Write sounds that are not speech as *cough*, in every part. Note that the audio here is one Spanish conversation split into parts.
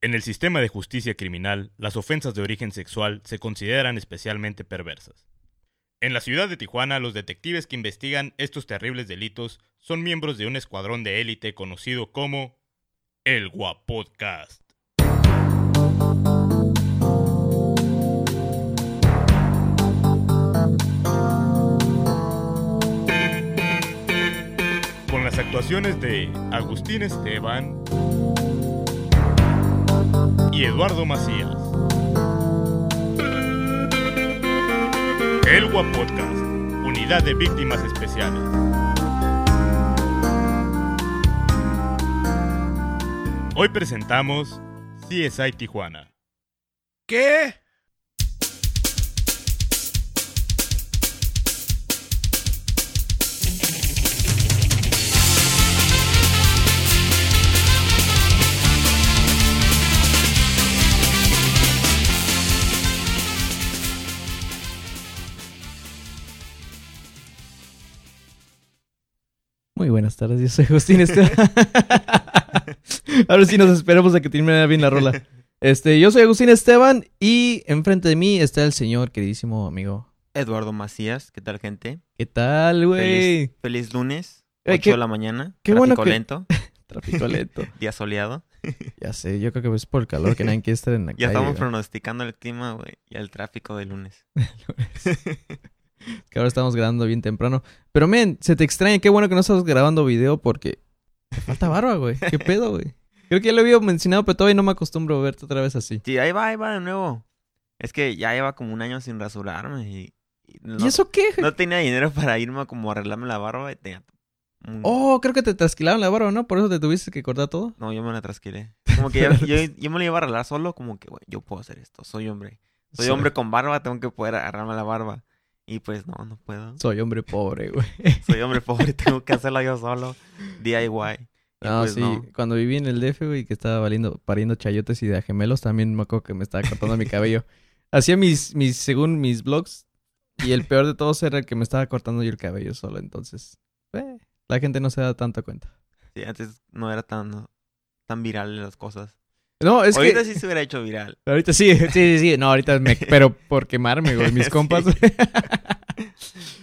En el sistema de justicia criminal, las ofensas de origen sexual se consideran especialmente perversas. En la ciudad de Tijuana, los detectives que investigan estos terribles delitos son miembros de un escuadrón de élite conocido como el Guapodcast. Con las actuaciones de Agustín Esteban y Eduardo Macías. El Guapodcast, unidad de víctimas especiales. Hoy presentamos CSI Tijuana. ¿Qué? Muy buenas tardes, yo soy Agustín Esteban. *laughs* Ahora sí nos esperamos a que termine bien la rola. Este, yo soy Agustín Esteban y enfrente de mí está el señor queridísimo amigo. Eduardo Macías, ¿qué tal, gente? ¿Qué tal, güey? Feliz, feliz lunes, Ey, 8 qué- de la mañana. qué tráfico bueno que- lento, *laughs* Tráfico lento. *laughs* día soleado. Ya sé, yo creo que es por el calor que nadie quiere estar en la Ya calle. estamos güey. pronosticando el clima, güey, y el tráfico de lunes. Que ahora estamos grabando bien temprano. Pero, men, se te extraña. Qué bueno que no estás grabando video porque te falta barba, güey. ¿Qué *laughs* pedo, güey? Creo que ya lo había mencionado, pero todavía no me acostumbro a verte otra vez así. Sí, ahí va, ahí va de nuevo. Es que ya lleva como un año sin rasurarme y, y no, ¿Y eso qué? no tenía dinero para irme a como arreglarme la barba y tenía... un- Oh, creo que te trasquilaron la barba, ¿no? Por eso te tuviste que cortar todo. No, yo me la trasquilé. Como que yo, yo, *laughs* yo me la iba a arreglar solo, como que, güey, yo puedo hacer esto, soy hombre. Soy Sí. hombre con barba, tengo que poder agarrarme la barba. Y pues no, no puedo. Soy hombre pobre, güey. *laughs* Soy hombre pobre, tengo que hacerlo yo solo. DIY. No, pues sí. no. Cuando viví en el DF, güey, que estaba valiendo, pariendo chayotes y de gemelos, también me acuerdo que me estaba cortando mi cabello. *laughs* Hacía mis, mis, según mis blogs, y el peor de todos era el que me estaba cortando yo el cabello solo. Entonces, eh, la gente no se da tanta cuenta. Sí, antes no era tan, tan viral las cosas. No, es Ahorita que... sí se hubiera hecho viral. *laughs* Ahorita sí, sí, sí, sí. No, ahorita me... *laughs* Pero por quemarme, güey. Mis *laughs* compas...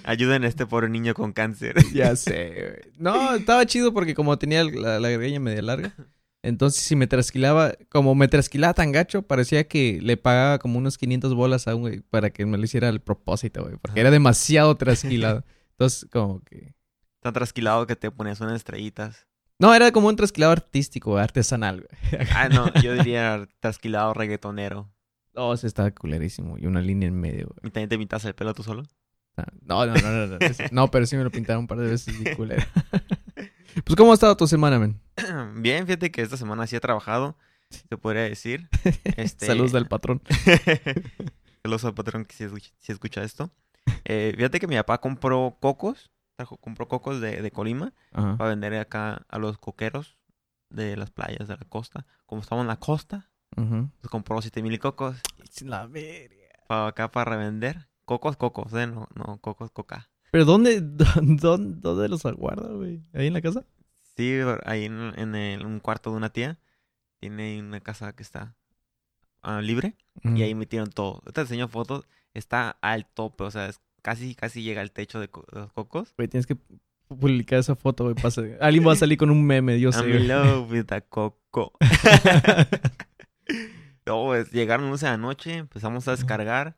Ayuden a este pobre niño con cáncer. Ya sé, güey. No, estaba chido porque como tenía la, la greña media larga, entonces si me trasquilaba, como me trasquilaba tan gacho, parecía que le pagaba como unos 500 bolas a un güey para que me lo hiciera al propósito, güey, porque era demasiado trasquilado. Entonces, como que... Tan trasquilado que te ponías unas estrellitas. No, era como un trasquilado artístico, artesanal, güey. Ah, no, yo diría trasquilado reggaetonero. No, ese estaba culerísimo y una línea en medio, güey. ¿Y también te pintas el pelo tú solo? Ah, No, no, no, no, no, pero sí me lo pintaron un par de veces y culero. Pues, ¿cómo ha estado tu semana, men? *clears throat* Bien, fíjate que esta semana sí he trabajado, se podría decir. *laughs* Este... Saludos del *laughs* patrón. Saludos al patrón que si escucha, si escucha esto. Eh, fíjate que mi papá compró cocos, trajo- compró cocos de, de Colima Ajá. para vender acá a los coqueros de las playas de la costa. Como estamos en la costa, pues compró 7 mil cocos La verga. para acá para revender. Cocos, cocos, ¿eh? No, no, cocos, coca. ¿Pero dónde, *laughs* dónde, dónde los aguarda, güey? ¿Ahí en la casa? Sí, ahí en, en el- un cuarto de una tía. Tiene una casa que está ah, libre. Y ahí metieron todo. Te enseño fotos. Está al tope, o sea, es casi, casi llega al techo de, co- los cocos. Güey, tienes que publicar esa foto, güey. pasa- Alguien va a salir con un meme, yo sé. I'm güey. in love with a coco. *laughs* no, pues llegaron lunes de la noche, empezamos a descargar.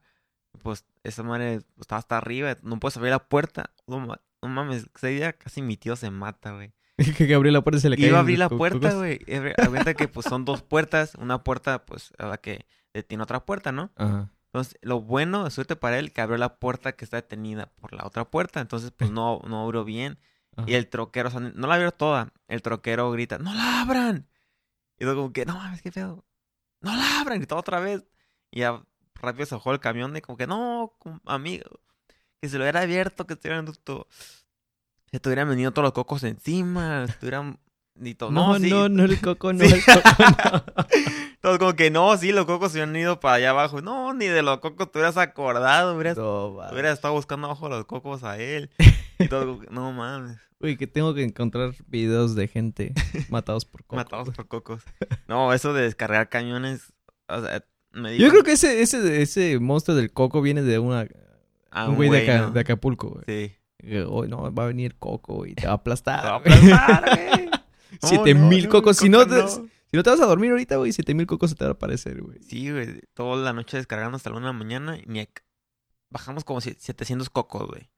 Pues esa madre estaba hasta arriba, no puedes abrir la puerta. No, ma- no mames, ese día casi mi tío se mata, güey. *laughs* que abrió la puerta y se le cayó. Iba a abrir la puerta, güey. Aguanta que pues son dos puertas. Una puerta, pues, a la que tiene otra puerta, ¿no? Ajá. Entonces, lo bueno, de suerte para él, que abrió la puerta que está detenida por la otra puerta. Entonces, pues no, no abrió bien. Ajá. Y el troquero, o sea, no la abrió toda. El troquero grita, ¡No la abran! Y luego como que, no mames, qué pedo. ¡No la abran! Gritó otra vez. Y ya rápido se bajó el camión y como que, no, amigo. Que se lo hubiera abierto, que estuvieran todo. Se te hubieran venido todos los cocos encima. Estuvieran. Y *laughs* todo. No, No, sí. no, no, el coco, no, *laughs* el coco, no. *laughs* Todos como que no, sí, los cocos se han ido para allá abajo. No, ni de los cocos te hubieras acordado, hubieras, No, hubieras estado buscando abajo los cocos a él. *laughs* Y todo, no mames, Güey, que tengo que encontrar videos de gente *laughs* matados por coco. matados por cocos. No, eso de descargar camiones, o sea, me Yo creo que ese, ese, ese monstruo del coco viene de una, a un güey de, Aca- ¿no? de Acapulco, güey. Sí. Hoy no, va a venir coco y te va a aplastar. *laughs* Te va a aplastar, güey. Siete mil cocos. Si no, te, si no te vas a dormir ahorita, güey, siete mil cocos se te van a aparecer, güey. Sí, güey, toda la noche descargando hasta la una de la mañana y ac- bajamos como si- 700 cocos, güey,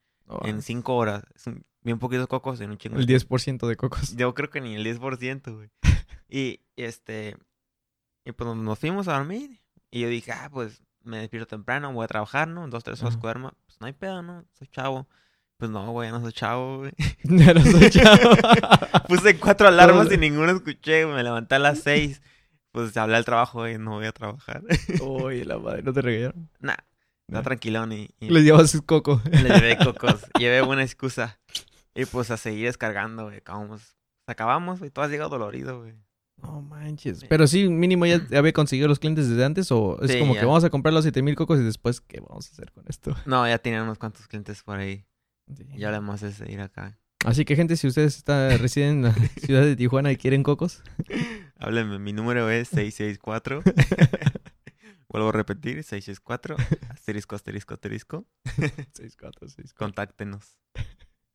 en 5 horas. Es un- bien poquitos cocos en un chingo. el de- 10% de cocos. Yo creo que ni el 10%, güey. *laughs* Y este y pues nos fuimos a dormir y yo dije, "Ah, pues me despierto temprano, voy a trabajar, ¿no? Dos, tres horas Ajá. duermo. Pues no hay pedo, ¿no? Soy chavo. Pues no, güey, no soy chavo, güey. Ya no soy chavo. *laughs* *laughs* Puse cuatro alarmas Todo- y ninguno escuché, güey. Me levanté a las seis. Pues hablé al trabajo, güey, no voy a trabajar. *laughs* Oye, la madre, ¿no te regañaron? nah, está Nah. tranquilón y, y Les llevas coco. le llevé cocos. llevé buena excusa. Y pues a seguir descargando, güey. Acabamos, acabamos, güey. Tú has llegado dolorido, güey. No manches. Pero sí, mínimo ya *clears throat* había conseguido los clientes desde antes o es Sí, como ya. que vamos a comprar los 7000 cocos y después, ¿qué vamos a hacer con esto? No, ya tenían unos cuantos clientes por ahí. Sí. Ya además es ir acá. Así que, gente, si ustedes está, *laughs* residen en la *laughs* ciudad de Tijuana y quieren cocos, Háblenme, mi número es *laughs* 664. Vuelvo a repetir, 664. Asterisco, asterisco, asterisco. 6464. Contáctenos.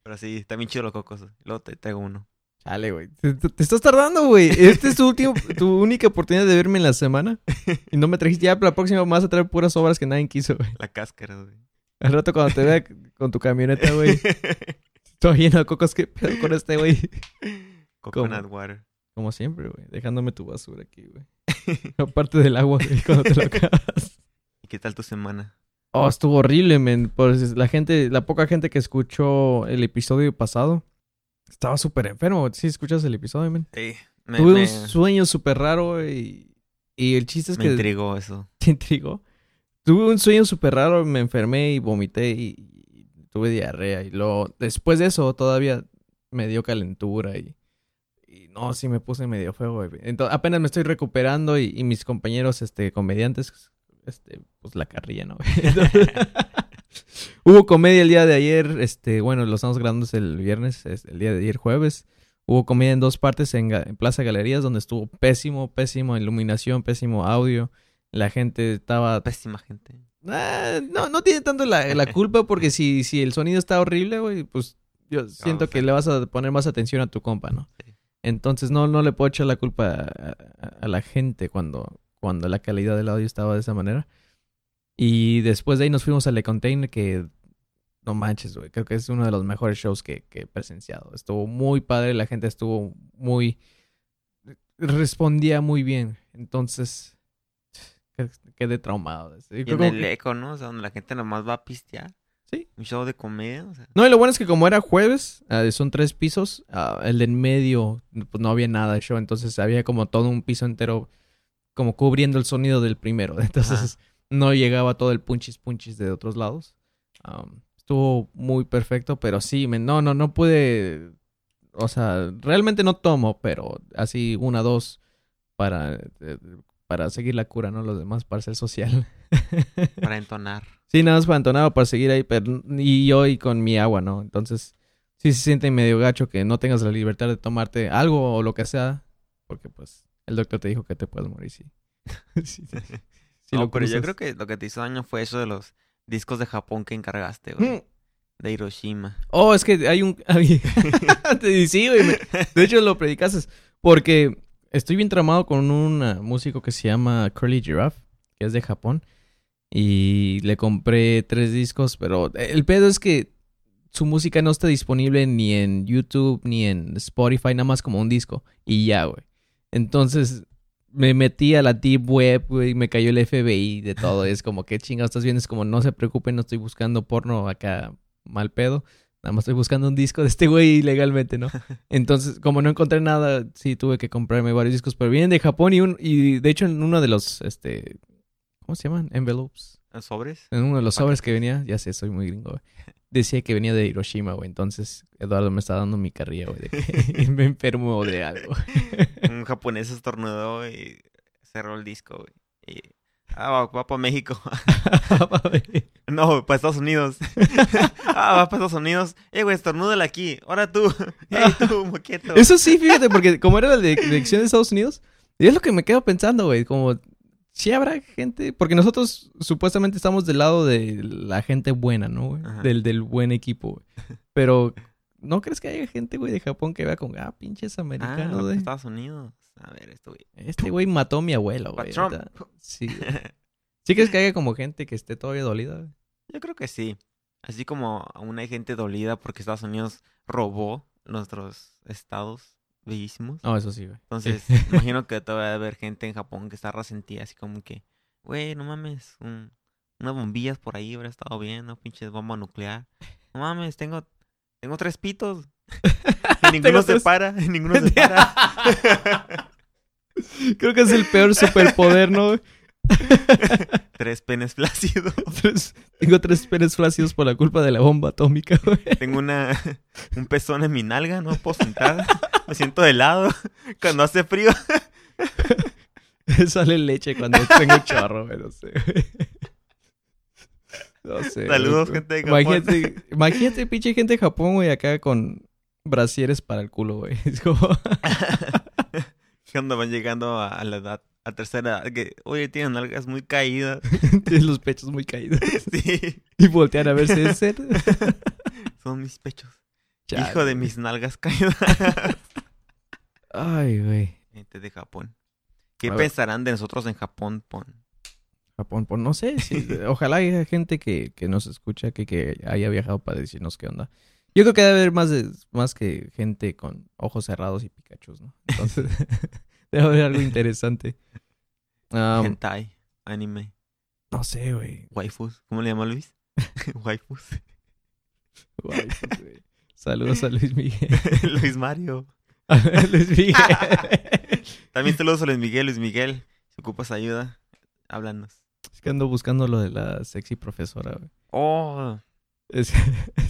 Pero sí, está bien chido los cocos. Luego te traigo uno. Chale, güey. Te, estás tardando, güey. Esta es tu, último, tu única oportunidad de verme en la semana. Y no me trajiste ya, para la próxima vas a traer puras obras que nadie quiso, güey. La cáscara, güey. Al rato cuando te vea con tu camioneta, güey. *laughs* Todo lleno de cocos, ¿qué pedo con este, güey? Coconut water. Como siempre, güey. Dejándome tu basura aquí, güey. *laughs* Aparte del agua, güey, cuando te lo *laughs* acabas. ¿Y qué tal tu semana? Oh, estuvo horrible, men. Pues la gente, la poca gente que escuchó el episodio pasado, estaba súper enfermo. ¿Sí escuchas el episodio, men? Sí. Me, Tuve me, un sueño súper raro, güey. Y el chiste es me que intrigó eso. te intrigó. Tuve un sueño súper raro, me enfermé y vomité y, tuve diarrea. Y luego, después de eso, todavía me dio calentura y, no, sí me puse medio feo. Entonces, apenas me estoy recuperando y, y mis compañeros, este, comediantes, este, pues la carrilla, ¿no? *laughs* *laughs* Hubo comedia el día de ayer, este, bueno, lo estamos grabando el viernes, es el día de ayer jueves. Hubo comedia en dos partes en, en Plaza Galerías, donde estuvo pésimo, pésimo iluminación, pésimo audio. La gente estaba Pésima gente. Ah, no, no tiene tanto la, la *laughs* culpa porque si, si el sonido está horrible, güey, pues yo siento que le vas a poner más atención a tu compa, ¿no? Sí. Entonces no, no le puedo echar la culpa a, a- a la gente cuando, cuando la calidad del audio estaba de esa manera. Y después de ahí nos fuimos a Le Container que... No manches, güey. Creo que es uno de los mejores shows que, que he presenciado. Estuvo muy padre, la gente estuvo muy... Respondía muy bien. Entonces... Quedé traumado. Yo Y creo en como el que- eco, ¿no? O sea, donde la gente nomás va a pistear. Sí. Un show de comedia, o sea. No, y lo bueno es que como era jueves, ah, son tres pisos, ah, el de en medio, pues no había nada de show, entonces había como todo un piso entero como cubriendo el sonido del primero. *laughs* Entonces no llegaba todo el punchis punchis de otros lados. Estuvo muy perfecto, pero sí, me- no, no, no pude, o sea, realmente no tomo, pero así una, dos para, eh, para seguir la cura, ¿no? Los demás para ser social. *laughs* Para entonar. Sí, nada más para entonar o para seguir ahí, pero y yo y con mi agua, ¿no? Entonces, sí se siente medio gacho que no tengas la libertad de tomarte algo o lo que sea, porque pues el doctor te dijo que te puedes morir, sí. *laughs* sí, sí, sí *laughs* no, lo pero yo creo que lo que te hizo daño fue eso de los discos de Japón que encargaste, güey. Mm. De Hiroshima. Oh, es que hay un... sí, güey. me- De hecho, lo predicaste. Porque estoy bien tramado con un ah, músico que se llama Curly Giraffe, que es de Japón. Y le compré tres discos, pero el pedo es que su música no está disponible ni en YouTube ni en Spotify, nada más como un disco. Y ya, güey. Entonces me metí a la Deep Web, güey, me cayó el FBI de todo. Es como, ¿qué chingados estás viendo? Es como, no se preocupen, no estoy buscando porno acá mal pedo. Nada más estoy buscando un disco de este güey ilegalmente, ¿no? *laughs* Entonces, como no encontré nada, sí tuve que comprarme varios discos, pero vienen de Japón y un y de hecho en uno de los este ¿cómo se llaman? Envelopes. ¿Sobres? En uno de los sobres que venía, ya sé, soy muy gringo, güey. Decía que venía de Hiroshima, güey. Entonces, Eduardo me está dando mi carrilla, güey, de que *laughs* me enfermo de algo. Un japonés estornudó y cerró el disco, güey. Ah, va, va para *laughs* *laughs* México. no, para Estados Unidos. *laughs* ah, va para Estados Unidos. Eh, güey, estornúdala aquí. Ahora tú. Ey, tú, moqueto. Eso sí, fíjate, porque como era la de- elección de Estados Unidos, y es lo que me quedo pensando, güey, como si habrá gente, porque nosotros supuestamente estamos del lado de la gente buena, ¿no? güey? Del, del buen equipo, güey. Pero, ¿no crees que haya gente, güey, de Japón que vea con, ah, pinches Ah, americanos, güey? para Estados Unidos. A ver, esto, güey. Este güey mató a mi abuelo, güey. Sí. ¿Sí crees que haya como gente que esté todavía dolida, güey? Yo creo que sí. Así como aún hay gente dolida porque Estados Unidos robó nuestros estados bellísimos. No, eso sí, güey. Entonces, Sí. *laughs* imagino que todavía va a haber gente en Japón que está resentida, así como que, güey, no mames, un- unas bombillas por ahí hubiera estado bien, no pinches bomba nuclear. No mames, tengo, tengo tres pitos. *laughs* *laughs* *laughs* Ninguno se para, ninguno se para. Creo que es el peor superpoder, ¿no? *laughs* tres penes flácidos. Tres- Tengo tres penes flácidos por la culpa de la bomba atómica, güey. Tengo una, un pezón en mi nalga, no puedo sentar. Me siento helado. Cuando hace frío, Sale leche cuando tengo chorro, güey, no sé. güey. No sé. Saludos, güey. gente de Japón. Imagínate, imagínate, pinche gente de Japón, güey, acá con brasieres para el culo, güey. *laughs* Es como... *laughs* cuando van llegando a, a la edad, a tercera edad, que, oye, tienen nalgas muy caídas. *laughs* Tienes los pechos muy caídos. sí, Y voltean a ver ser. son mis pechos. Chale. Hijo de mis nalgas caídas. Ay, güey. Gente de Japón. ¿Qué A ver. pensarán de nosotros en Japón? Pon? Japón, pues no sé. sí, ojalá haya gente que, que nos escucha, que, que haya viajado para decirnos qué onda. Yo creo que debe haber más, de, más que gente con ojos cerrados y Pikachu, ¿no? Entonces, *laughs* *laughs* debe haber algo interesante. Am, Hentai, anime, no sé, güey. waifus. ¿Cómo le llama Luis? *laughs* waifus. Pues, güey. Saludos a Luis Miguel. Luis Mario. Luis Miguel. También saludos a Luis Miguel. Luis Miguel, si ocupas ayuda, háblanos. Es que ando buscando lo de la sexy profesora, güey. Oh, *laughs* Es,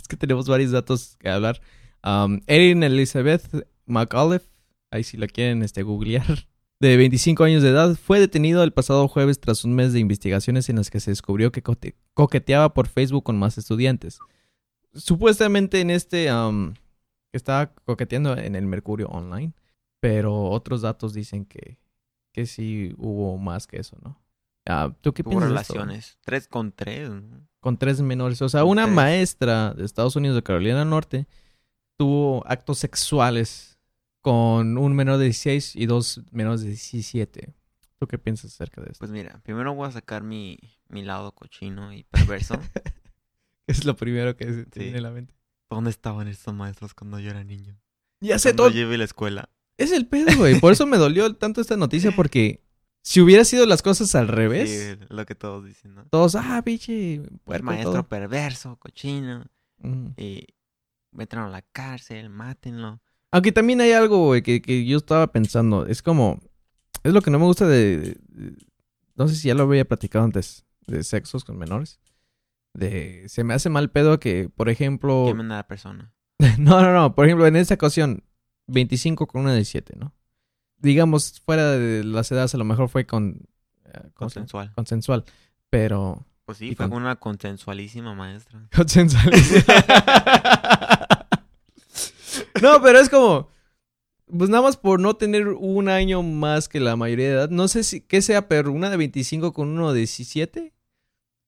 que tenemos varios datos que hablar. Um, Erin Elizabeth McAuliffe, ahí si la quieren este, googlear, *laughs* de 25 años de edad, fue detenido el pasado jueves tras un mes de investigaciones en las que se descubrió que coqueteaba por Facebook con más estudiantes. Supuestamente en este, um, estaba coqueteando en el Mercurio Online, pero otros datos dicen que, que sí hubo más que eso, ¿no? Ah, ¿Tú qué piensas de esto? relaciones. Tres con tres. ¿no? con tres menores. O sea, Con una tres. maestra de Estados Unidos de Carolina del Norte tuvo actos sexuales con un menor de 16 y dos menores de 17. ¿Tú qué piensas acerca de esto? Pues mira, primero voy a sacar mi, mi lado cochino y perverso. *laughs* es lo primero que se Sí. viene a la mente. ¿Dónde estaban estos maestros cuando yo era niño? Ya sé Cuando todo. llevé la escuela. Es el pedo, güey. Por eso me dolió tanto esta noticia porque si hubiera sido las cosas al revés, Sí, lo que todos dicen, ¿no? todos, ah, pinche, maestro todo. perverso, cochino. Mm. Y métanlo a la cárcel, mátenlo. Aunque también hay algo, güey, que, que yo estaba pensando. Es como. Es lo que no me gusta de. de- no sé si ya lo había platicado antes. De sexos con menores. De. Se me hace mal pedo que, por ejemplo. Quemen a la persona. *laughs* no, no, no. Por ejemplo, en esta ocasión, 25 con una de 17, ¿no? Digamos, fuera de las edades, a lo mejor fue con. eh. Consensual. Consensual. Pero. Pues sí, fue con- una consensualísima maestra. *laughs* Consensual. no, pero es como. Pues nada más por no tener un año más que la mayoría de edad. No sé si qué sea, pero una de 25 con uno de 17.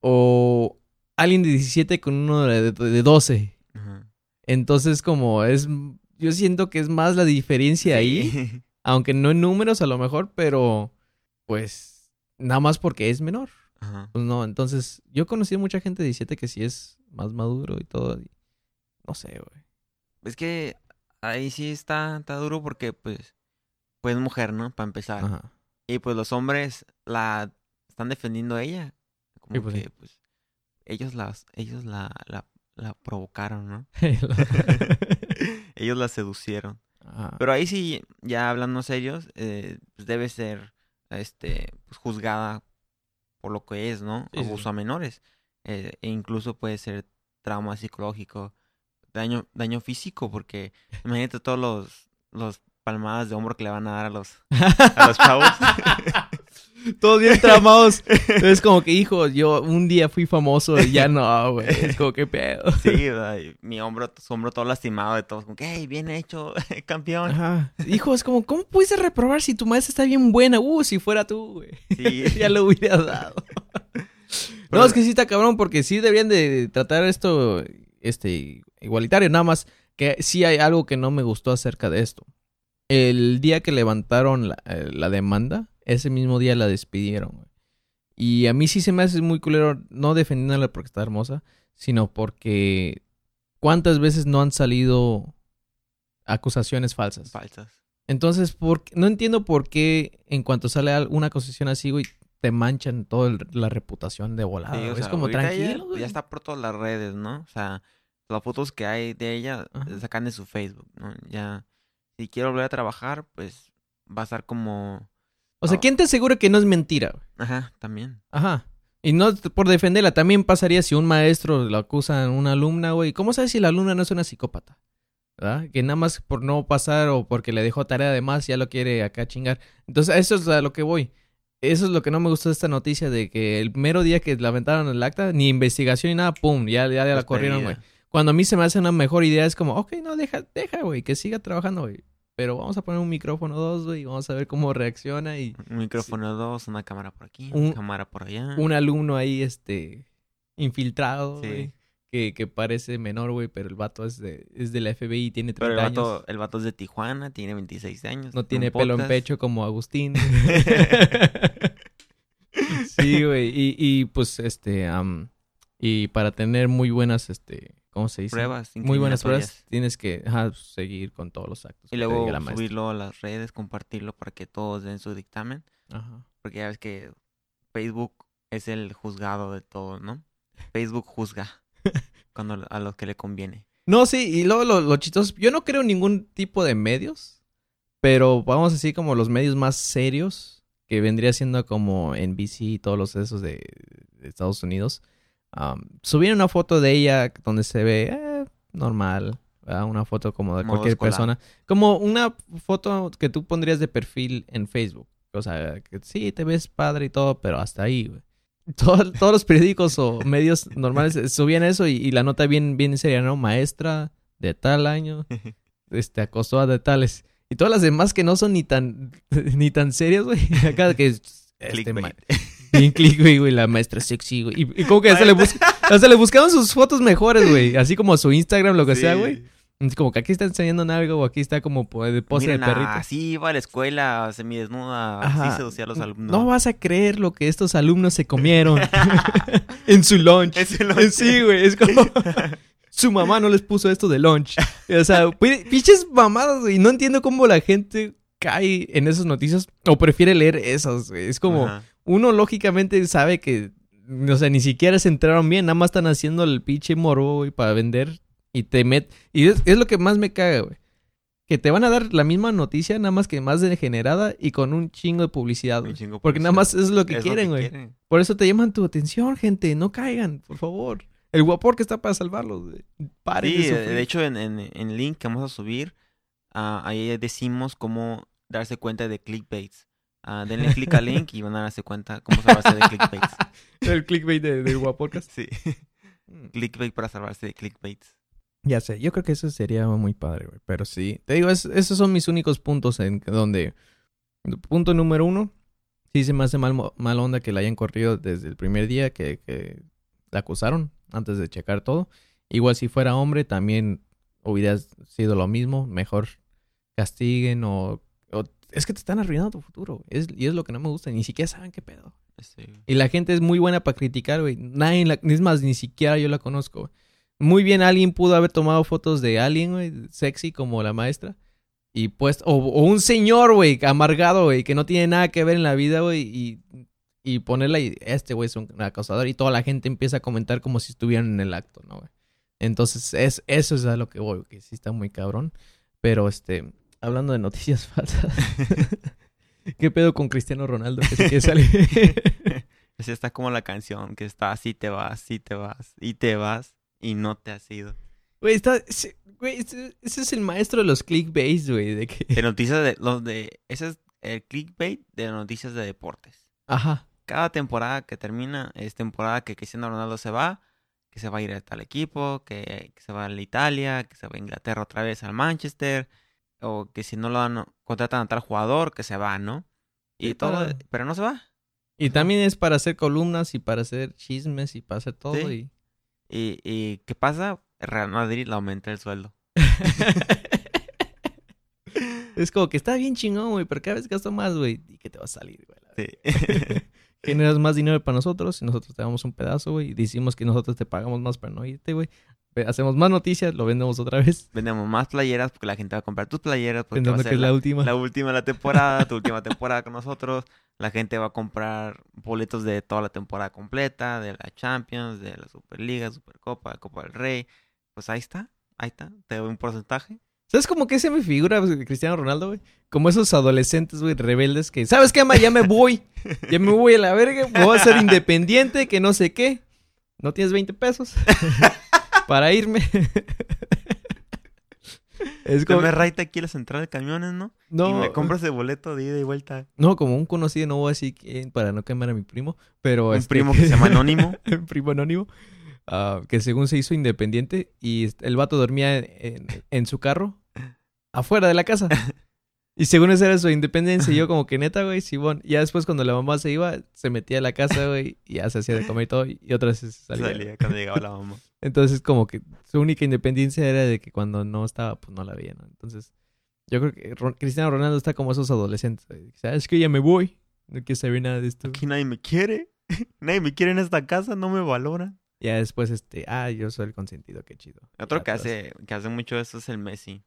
O alguien de 17 con uno de, de 12. Ajá. Entonces, como es. Yo siento que es más la diferencia ahí. *laughs* Aunque no en números a lo mejor, pero. Pues. Nada más porque es menor. Ajá. Pues no, entonces yo conocí a mucha gente de 17 que sí es más maduro y todo. y no sé, güey. Es que ahí sí está, está duro porque, pues, pues es mujer, ¿no? Para empezar. Ajá. Y pues los hombres la están defendiendo a ella. Como Sí, pues, que, sí. pues, ellos las, ellos la, la, la provocaron, ¿no? *laughs* *laughs* ellos la seducieron. Ajá. Pero ahí sí, ya hablando serios, eh, pues debe ser, este, pues, juzgada por lo que es, ¿no? Sí, Abuso sí. a menores. Eh, e incluso puede ser trauma psicológico, daño, daño físico, porque *laughs* imagínate todos los, los palmadas de hombro que le van a dar a los, *laughs* a los chavos. *laughs* Todos bien tramados. *laughs* Es como que, hijo, yo un día fui famoso y ya no, güey. Es como que pedo. Sí, mi hombro, su hombro todo lastimado de todos. Como que, hey, bien hecho, *laughs* campeón. Ajá. Hijo, es como, ¿cómo pudiste reprobar si tu maestra está bien buena? Uh, si fuera tú, güey. Sí. *laughs* ya lo hubiera dado. no, es que sí está cabrón porque sí deberían de tratar esto este igualitario. Nada más que sí hay algo que no me gustó acerca de esto. El día que levantaron la, eh, la demanda, ese mismo día la despidieron, güey. Y a mí sí se me hace muy culero, no defendiéndola porque está hermosa, sino porque cuántas veces no han salido acusaciones falsas. Falsas. Entonces, ¿por qué- no entiendo por qué en cuanto sale al- una acusación así, güey, te manchan toda la reputación de volada. Sí, o güey. sea, es como ya- tranquilo. Ya, está por todas las redes, ¿no? O sea, las fotos que hay de ella Ajá. sacan de su Facebook, ¿no? Ya, si quiero volver a trabajar, pues va a estar como... O sea. ¿quién te asegura que no es mentira? Ajá, también. Ajá. Y no por defenderla, también pasaría si un maestro lo acusa a una alumna, güey. ¿Cómo sabes si la alumna no es una psicópata? ¿Verdad? Que nada más por no pasar o porque le dejó tarea de más ya lo quiere acá chingar. Entonces, eso es a lo que voy. Eso es lo que no me gustó de esta noticia de que el mero día que lamentaron el acta, ni investigación ni nada, pum, ya, ya, ya la corrieron, güey. Cuando a mí se me hace una mejor idea, es como, ok, no, deja, deja, güey, que siga trabajando, güey. Pero vamos a poner un micrófono dos, güey, y vamos a ver cómo reacciona y Un micrófono dos, una cámara por aquí, Un- una cámara por allá. un alumno ahí, este, infiltrado, Sí. güey, que, que parece menor, güey, pero el vato es de, es de la FBI y tiene Pero 30 el vato, años. el vato es de Tijuana, tiene 26 años. No tiene pelo en pecho como Agustín. *laughs* sí, güey, y, y pues, este, am, y para tener muy buenas, este, ¿cómo se dice? Pruebas. Muy buenas pruebas, tienes que ajá, seguir con todos los actos. Y luego la subirlo a las redes, compartirlo para que todos den su dictamen. Ajá. Porque ya ves que Facebook es el juzgado de todo, ¿no? Facebook juzga *laughs* cuando a los que le conviene. No, sí, y luego lo, lo chistoso, yo no creo en ningún tipo de medios, pero vamos a decir como los medios más serios, que vendría siendo como NBC y todos los esos de, de Estados Unidos, um, subieron una foto de ella donde se ve eh, normal, ¿verdad? una foto como de Modo cualquier escolar. persona, como una foto que tú pondrías de perfil en Facebook, o sea, que sí, te ves padre y todo, pero hasta ahí, güey. *laughs* Todo- todos los periódicos o medios normales subían eso y, y la nota bien, bien seria, ¿no? Maestra de tal año, *laughs* este, acosó a de tales. Y todas las demás que no son ni tan, *laughs* ni tan serias, güey. Acá que es, este. Bien clickbait, güey, la maestra sexy, güey. Y, y como que hasta le, hasta le buscaban sus fotos mejores, güey. Así como su Instagram, lo que sea, güey. Como que aquí está enseñando algo o aquí está como de pose Miren, de perrito. así iba a la escuela, semidesnuda, Ajá. así seducía a los alumnos. No vas a creer lo que estos alumnos se comieron *laughs* en su lunch. Es el once. Sí, güey, es como... *laughs* Su mamá no les puso esto de lunch. O sea, pi- pinches mamadas, güey. No entiendo cómo la gente cae en esas noticias o prefiere leer esas, güey. Es como... Ajá. Uno lógicamente sabe que... O sea, ni siquiera se enteraron bien. Nada más están haciendo el pinche morbo, güey, para vender. Y te met... Y es, es lo que más me caga, güey. Que te van a dar la misma noticia, nada más que más degenerada y con un chingo de publicidad, Un güey. chingo Porque nada más es lo que Es lo quieren, güey. quieren. Por eso te llaman tu atención, gente. No caigan, por favor. El guapor que está para salvarlos, güey. Paren Sí, de hecho en, en, en el link que vamos a subir, ah, ahí decimos cómo darse cuenta de clickbaits. Ah, denle click al link y van a darse cuenta cómo salvarse de clickbaits. *laughs* El clickbait de- del guapodcast. Sí, *laughs* clickbait para salvarse de clickbaits. Ya sé, yo creo que eso sería muy padre, güey. Pero sí, te digo, es- esos son mis únicos puntos en donde... Punto número uno, sí se me hace mal, mal onda que la hayan corrido desde el primer día que, que la acusaron, antes de checar todo. Igual si fuera hombre, también hubiera sido lo mismo. Mejor castiguen o... es que te están arruinando tu futuro. Es, y es lo que no me gusta. Ni siquiera saben qué pedo. Sí. Y la gente es muy buena para criticar, güey. Nadie, la- es más, ni siquiera yo la conozco. güey. Muy bien, alguien pudo haber tomado fotos de alguien, güey, sexy como la maestra. Y pues, o, o un señor, güey, amargado, güey, que no tiene nada que ver en la vida, güey, y, y ponerla y este güey es un acosador y toda la gente empieza a comentar como si estuvieran en el acto, ¿no, güey? Entonces, es, eso es a lo que voy, que sí está muy cabrón. Pero, este, hablando de noticias *laughs* falsas, *laughs* ¿qué pedo con Cristiano Ronaldo que se quiere salir? *laughs* Así está como la canción, que está así te vas, sí te vas, y te vas, y no te has ido. Güey, está. Ese, güey, ese, ese es el maestro de los clickbaits, güey. De que. De noticias de, los de, ese es el clickbait de noticias de deportes. Ajá. Cada temporada que termina es temporada que Cristiano Ronaldo se va, que se va a ir a tal equipo, que, que se va a la Italia, que se va a Inglaterra otra vez al Manchester, o que si no lo dan, contratan a tal jugador, que se va, ¿no? Y todo, para- pero no se va. Y también es para hacer columnas y para hacer chismes y para hacer todo. Sí. ¿Y, y qué pasa? Real Madrid le aumenta el sueldo. Y... *laughs* es como que está bien chingón, güey, pero cada vez gasto más, güey. ¿Y qué te va a salir, güey? Sí. *laughs* Generas más dinero para nosotros y nosotros te damos un pedazo, güey. Y decimos que nosotros te pagamos más para no irte, güey. Hacemos más noticias, lo vendemos otra vez. Vendemos más playeras porque la gente va a comprar tus playeras porque va a Pensando ser que es la, la última. la última de la temporada, tu última temporada con nosotros. La gente va a comprar boletos de toda la temporada completa, de la Champions, de la Superliga, Supercopa, Copa del Rey. Pues ahí está, ahí está, te doy un porcentaje. ¿Sabes como que se me figura pues, Cristiano Ronaldo, güey? Como esos adolescentes, güey, rebeldes que, ¿sabes qué, ma? Ya me voy. Ya me voy a la verga. Voy a ser independiente, que no sé qué. ¿No tienes 20 pesos? *laughs* Para irme. *laughs* es como... me raita aquí la central de camiones, ¿no? No, Y me compras el boleto de ida y vuelta. no, como un conocido, no voy a decir para no quemar a mi primo, pero... Un este, primo que se llama *laughs* Anónimo. un primo anónimo, ah, que según se hizo independiente y el vato dormía en, su carro afuera de la casa. Y según esa era su independencia, y yo como que neta, güey, Simón. Y ya después cuando la mamá se iba, se metía a la casa, güey, y ya se hacía de comer y todo, y otra vez salía. Salía cuando llegaba la mamá. *laughs* Entonces como que su única independencia era de que cuando no estaba, pues no la veía, ¿no? Entonces yo creo que Ron- Cristiano Ronaldo está como esos adolescentes, güey. ¿Sabes que ya me voy? No quiero saber nada de esto. Aquí nadie me quiere. *laughs* Nadie me quiere en esta casa, no me valora. Ya después, este, ah, yo soy el consentido, qué chido. Otro que hace, que hace mucho eso es el Messi.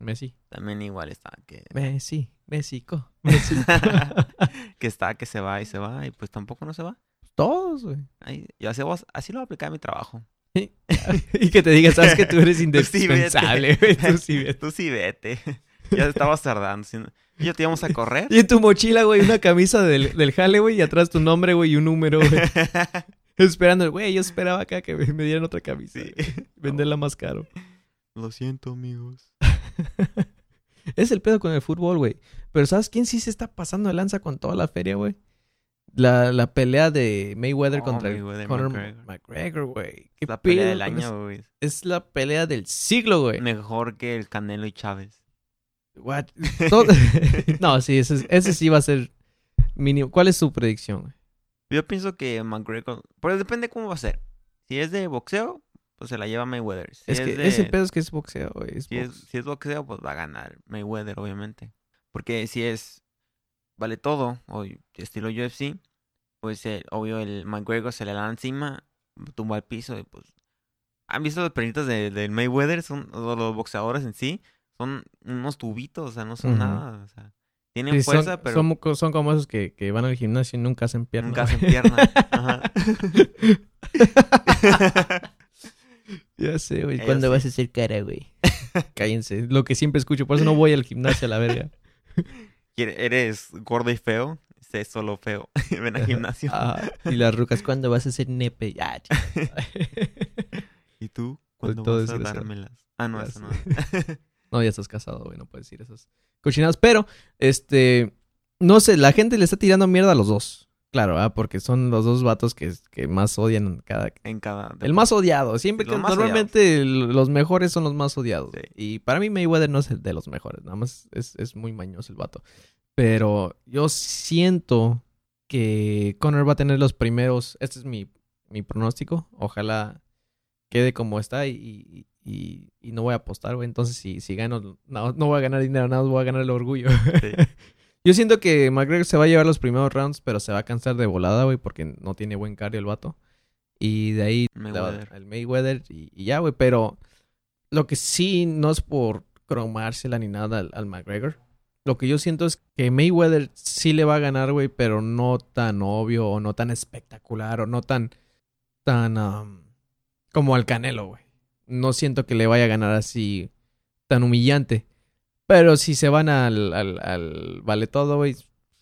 Messi. También igual está que, Messi, México, *laughs* Messi. *laughs* que está, que se va y se va, y pues tampoco no se va. Todos, güey. Ay, yo así, así lo voy a aplicar a mi trabajo. *laughs* y que te diga, sabes que tú eres indispensable, güey. Tú sí, vete. Tú sí vete. Ya estabas tardando. si no- Ya te íbamos a correr. Y en tu mochila, güey, una camisa del, del jale, güey, y atrás tu nombre, güey, y un número, güey. Esperando, güey, yo esperaba acá que me dieran otra camisa. Sí. *laughs* Venderla más caro. Lo siento, amigos. *laughs* es el pedo con el fútbol, güey. Pero ¿sabes quién sí se está pasando de lanza con toda la feria, güey? La, la pelea de Mayweather Oh, contra Mayweather, Conor McGregor. Güey. ¿Qué La pelea del año, güey. Es la pelea del siglo, güey. Mejor que el Canelo y Chávez. What? *laughs* No, sí, ese, ese sí va a ser mínimo. ¿Cuál es su predicción, güey? Yo pienso que McGregor. Pues depende cómo va a ser. Si es de boxeo, pues se la lleva Mayweather. Si Es es, que de- ese pedo es que es boxeo, güey. Si es, si es boxeo, pues va a ganar Mayweather, obviamente. Porque si es vale todo, o estilo UFC, pues el- obvio el McGregor se le da encima, tumba al piso y pues... ¿Han visto los perritos de, del Mayweather? Son los boxeadores en sí. Son unos tubitos, o sea, no son nada. O sea, tienen Sí, son, fuerza, pero son, co- son como esos que, que van al gimnasio y nunca hacen pierna. nunca hacen pierna. Ajá. *laughs* ya sé, güey. ¿Cuándo vas a hacer cara, güey? *laughs* Cállense. Lo que siempre escucho. Por eso no voy al gimnasio a la verga. ¿Eres gordo y feo? Sé solo feo. *laughs* Ven al gimnasio. Ah, y las rucas, ¿cuándo vas a hacer nepe? Ah, chica. ¿Y tú? ¿Cuándo todo vas a dármelas? Ah, no, Ya eso no. No, ya estás casado, güey, no puedes decir esas cochinadas. Pero, este, no sé, la gente le está tirando mierda a los dos. Claro, ah, porque son los dos vatos que, que más odian cada... en cada... El más odiado. Siempre que normalmente los mejores son los más odiados. Sí. Y para mí Mayweather no es el de los mejores. Nada más es, es muy mañoso el vato. Pero yo siento que Conor va a tener los primeros... Este es mi, mi pronóstico. Ojalá quede como está y, y, y no voy a apostar, güey. Entonces, si, si gano, no, no voy a ganar dinero, nada más voy a ganar el orgullo. Sí. *laughs* Yo siento que McGregor se va a llevar los primeros rounds, pero se va a cansar de volada, güey, porque no tiene buen cardio el vato. Y de ahí Mayweather. dar el Mayweather y, y ya, güey. Pero lo que sí no es por cromársela ni nada al, al McGregor. Lo que yo siento es que Mayweather sí le va a ganar, güey, pero no tan obvio o no tan espectacular o no tan, tan, um, como al Canelo, güey. No siento que le vaya a ganar así tan humillante. Pero si se van al, al, al vale todo, güey,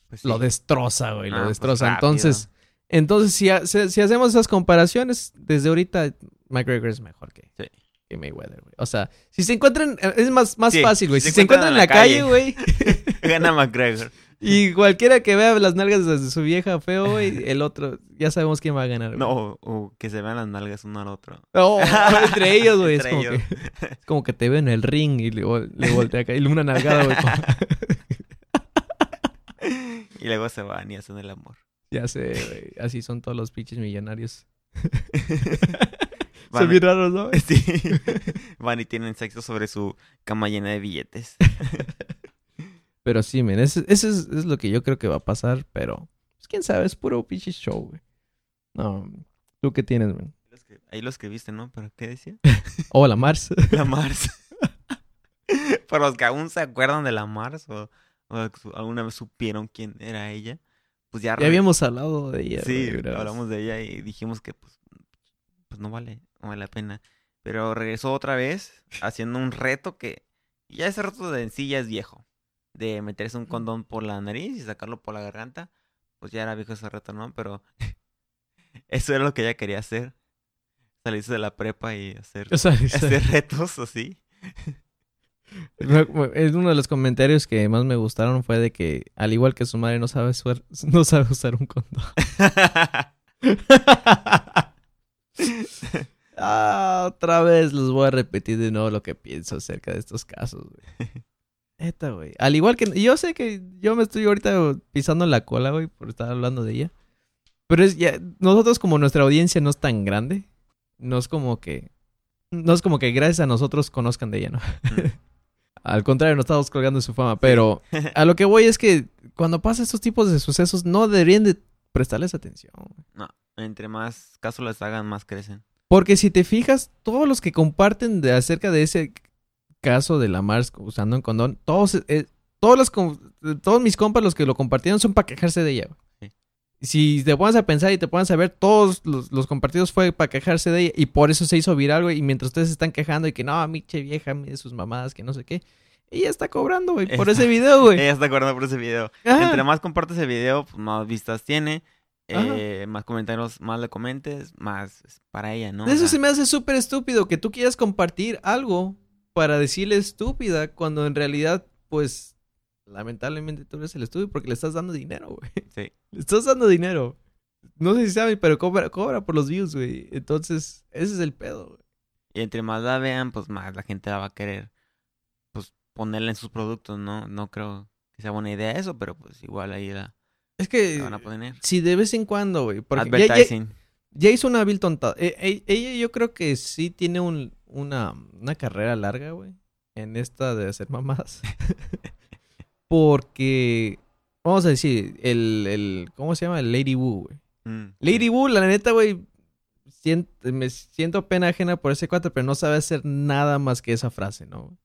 Pues lo destroza, güey, Ah, lo pues destroza. entonces, entonces si, ha- si, si hacemos esas comparaciones, desde ahorita McGregor es mejor que, Sí. que Mayweather, güey. O sea, si se encuentran, es más, más Sí, fácil, güey. si Si, se encuentran en la calle, güey. *laughs* Gana McGregor. Y cualquiera que vea las nalgas de su vieja feo, güey, el otro, ya sabemos quién va a ganar. güey. No, o que se vean las nalgas uno al otro. No, entre ellos, güey. Es como, ellos. que, es como que te ve en el ring y le, le voltea acá. Y una nalgada, güey. como- *laughs* Y luego se van y hacen el amor. ya sé, güey. Así son todos los pinches millonarios. *laughs* Van, Son bien raros, ¿no? *laughs* sí. Van y tienen sexo sobre su cama llena de billetes. Pero sí, men, eso, eso es, es lo que yo creo que va a pasar, pero pues, quién sabe, es puro pinche show, güey. No, ¿tú qué tienes, men? Ahí lo escribiste, ¿no? ¿Pero qué decía? *laughs* Hola, Mars. *laughs* La Mars. *laughs* Para los que aún se acuerdan de la Mars o, o que alguna vez supieron quién era ella, pues ya... ya habíamos hablado de ella. Sí, güey, hablamos de ella y dijimos que pues, pues no vale, no vale la pena. Pero regresó otra vez haciendo un reto que ya ese reto de en sí ya es viejo. De meterse un condón por la nariz y sacarlo por la garganta. Pues ya era viejo ese reto, ¿no? Pero *laughs* eso era lo que ella quería hacer. Salirse de la prepa y hacer, *laughs* O sea, hacer retos así. es uno de los comentarios que más me gustaron fue de que, al igual que su madre, no sabe, suer- *laughs* no sabe usar un condón. Ah, otra vez les voy a repetir de nuevo lo que pienso acerca de estos casos, güey. Neta, güey. Al igual que yo sé que yo me estoy ahorita pisando la cola, güey, por estar hablando de ella. Pero es ya nosotros como nuestra audiencia no es tan grande, no es como que no es como que gracias a nosotros conozcan de ella, ¿no? *laughs* Al contrario, nos estamos colgando de su fama, pero *laughs* a lo que voy es que cuando pasa estos tipos de sucesos no deberían de prestarles atención. no, entre más casos les hagan, más crecen. Porque si te fijas, todos los que comparten de acerca de ese caso de la Mars usando un condón, todos, eh, todos, los todos mis compas, los que lo compartieron, son para quejarse de ella. Sí. Si te pones a pensar y te pones a ver, todos los, los compartidos fue para quejarse de ella y por eso se hizo viral, güey. Y mientras ustedes se están quejando y que no, mi che vieja, mire sus mamadas, que no sé qué. Ella está cobrando, güey, por ese video, güey. *laughs* Ella está acordando por ese video. Ajá. Entre más compartes el video, pues, más vistas tiene. Eh, más comentarios, más le comentes, más para ella, ¿no? Eso O sea, se me hace súper estúpido que tú quieras compartir algo para decirle estúpida cuando en realidad, pues, lamentablemente tú eres el estúpido porque le estás dando dinero, güey. Sí. Le estás dando dinero. No sé si saben, pero cobra, cobra por los views, güey. Entonces, ese es el pedo, güey. Y entre más la vean, pues más la gente la va a querer, pues, ponerla en sus productos, ¿no? No creo que sea buena idea eso, pero pues igual ahí la, Es que, la van a poner. si de vez en cuando, güey. Porque ya, Advertising. ya hizo una vil tontada. Eh, eh, ella yo creo que sí tiene un, una, una carrera larga, güey. En esta de hacer mamadas. *laughs* Porque, vamos a decir, el, el, ¿cómo se llama? El Lady Wu, güey. Mm, Lady Wu, la neta, güey, sient- me siento pena ajena por ese cuate, pero no sabe hacer nada más que esa frase, ¿no?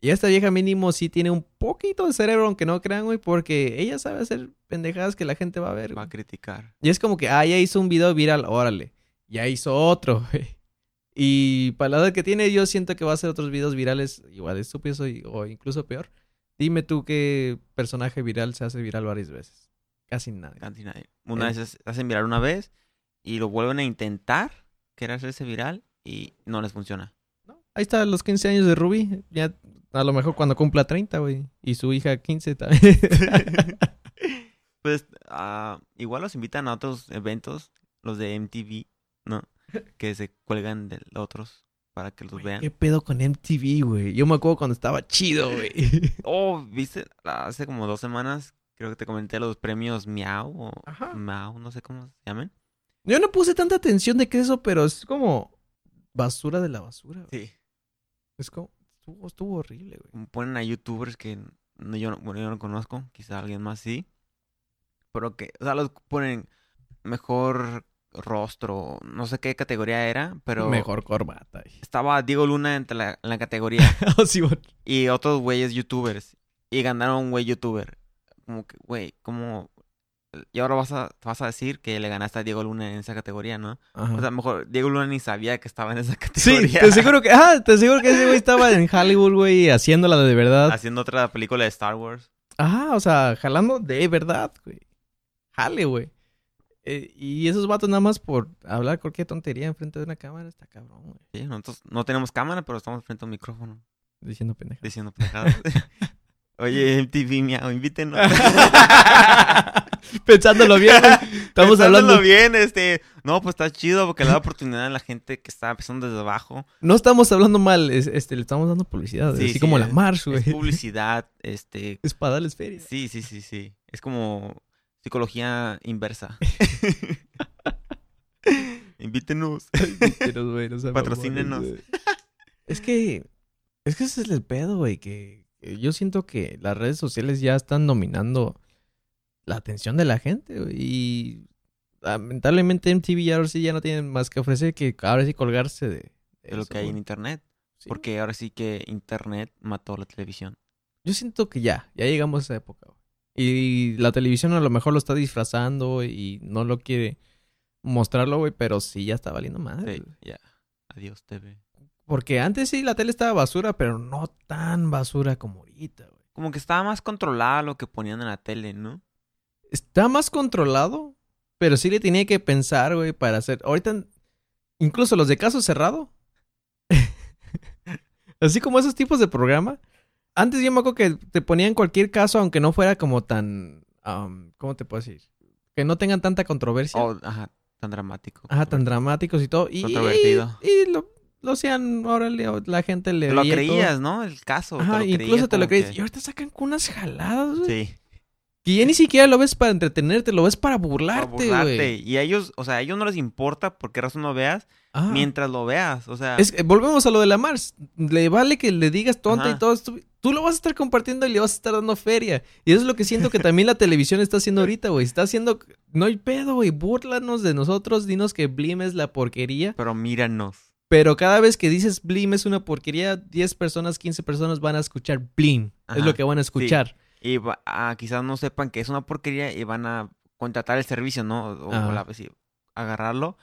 Y esta vieja mínimo sí tiene un poquito de cerebro, aunque no crean, güey, porque ella sabe hacer pendejadas que la gente va a ver, Va a criticar. Y es como que, ah, ya hizo un video viral, órale. Ya hizo otro, *laughs* güey. Y para la edad que tiene, yo siento que va a hacer otros videos virales igual de estúpidos o, incluso peor. Dime tú qué personaje viral se hace viral varias veces. Casi nadie. Casi nadie. Una Eh. vez hacen viral una vez y lo vuelven a intentar, querer hacerse viral y no les funciona. Ahí está los 15 años de Ruby. Ya a lo mejor cuando cumpla 30, güey. Y su hija 15 también. *laughs* Pues ah, igual los invitan a otros eventos, los de MTV, ¿no? Que se cuelgan de otros para que los vean. ¿Qué pedo con MTV, güey? Yo me acuerdo cuando estaba chido, güey. *laughs* Oh, viste, hace como dos semanas creo que te comenté los premios Miau o Ajá. No sé cómo se llaman. Yo no puse tanta atención de que eso, pero es como basura de la basura. güey. Sí. Es como... Estuvo, estuvo horrible, güey. Ponen a youtubers que no, yo, no, bueno, yo no conozco, quizá alguien más sí. Pero que, o sea, los ponen mejor rostro, no sé qué categoría era, pero Mejor corbata. güey. estaba Diego Luna entre la, en la categoría *laughs* Oh, sí, bueno. y otros güeyes youtubers. Y ganaron un güey youtuber. Como que, güey, ¿cómo? Y ahora vas a, vas a decir que le ganaste a Diego Luna en esa categoría, ¿no? Ajá. O sea, mejor Diego Luna ni sabía que estaba en esa *laughs* Sí, categoría. te aseguro que, ah, te aseguro que ese güey estaba en Hollywood, güey, haciéndola de verdad. Haciendo otra película de Star Wars. Ajá, o sea, jalando de verdad, güey. Jale, güey. Eh, y esos vatos nada más por hablar cualquier tontería enfrente de una cámara, está cabrón, güey. Sí, nosotros no tenemos cámara, pero estamos frente a un micrófono Diciendo pendeja. diciendo pendejadas. *laughs* Oye, MTV, miau, invítenos. *laughs* *laughs* Pensándolo bien. *laughs* Estamos Pensándolo hablando. bien, este... No, pues está chido porque le da oportunidad a la gente que está empezando desde abajo. No estamos hablando mal, es- este, le estamos dando publicidad. Sí, así sí, como la Mars, güey. Es publicidad, este... Es para darles feria. Sí, sí, sí, sí. Es como psicología inversa. *laughs* Invítenos. Pero, güey, no Patrocínenos. Es que. Es que ese es el pedo, güey. Que yo siento que las redes sociales ya están dominando la atención de la gente. Y lamentablemente MTV ya ahora sí ya no tienen más que ofrecer que ahora sí colgarse de. De lo eso, que hay en internet. Sí. Porque ahora sí que internet mató la televisión. Yo siento que ya, ya llegamos a esa época. güey. Y la televisión a lo mejor lo está disfrazando y no lo quiere mostrarlo, güey, pero sí ya está valiendo madre. Sí, ya. Adiós, TV. Porque antes sí la tele estaba basura, pero no tan basura como ahorita, güey. Como que estaba más controlada lo que ponían en la tele, ¿no? Está más controlado, pero sí le tenía que pensar, güey, para hacer. Ahorita, incluso los de caso cerrado. *laughs* Así como esos tipos de programa. Antes yo me acuerdo que te ponían cualquier caso, aunque no fuera como tan. am, ¿Cómo te puedo decir? Que no tengan tanta controversia. Oh, ajá, tan dramático. Ajá, tan dramáticos y todo. Y, Controvertido. Y, y lo, lo hacían, órale, la gente le Te lo todo. creías, ¿no? El caso. Ajá, te lo incluso creías te lo crees. que- Y ahorita sacan unas jaladas, güey. Sí. Que ya ni siquiera lo ves para entretenerte, lo ves para Para burlarte, burlarte. güey. Y a ellos, o sea, a ellos no les importa por qué razón lo veas Ajá. mientras lo veas. O sea, Es que, volvemos a lo de la Mars. Le vale que le digas tonta Ajá. y todo esto. Tú lo vas a estar compartiendo y le vas a estar dando feria. Y eso es lo que siento que también la televisión está haciendo ahorita, güey. Está haciendo... No hay pedo, güey. Búrlanos de nosotros. Dinos que Blim es la porquería. pero míranos. Pero cada vez que dices Blim es una porquería, 10 personas, 15 personas van a escuchar Blim. Es lo que van a escuchar. Y va- ah, quizás no sepan que es una porquería y van a contratar el servicio, ¿no? O, o la- sí, agarrarlo.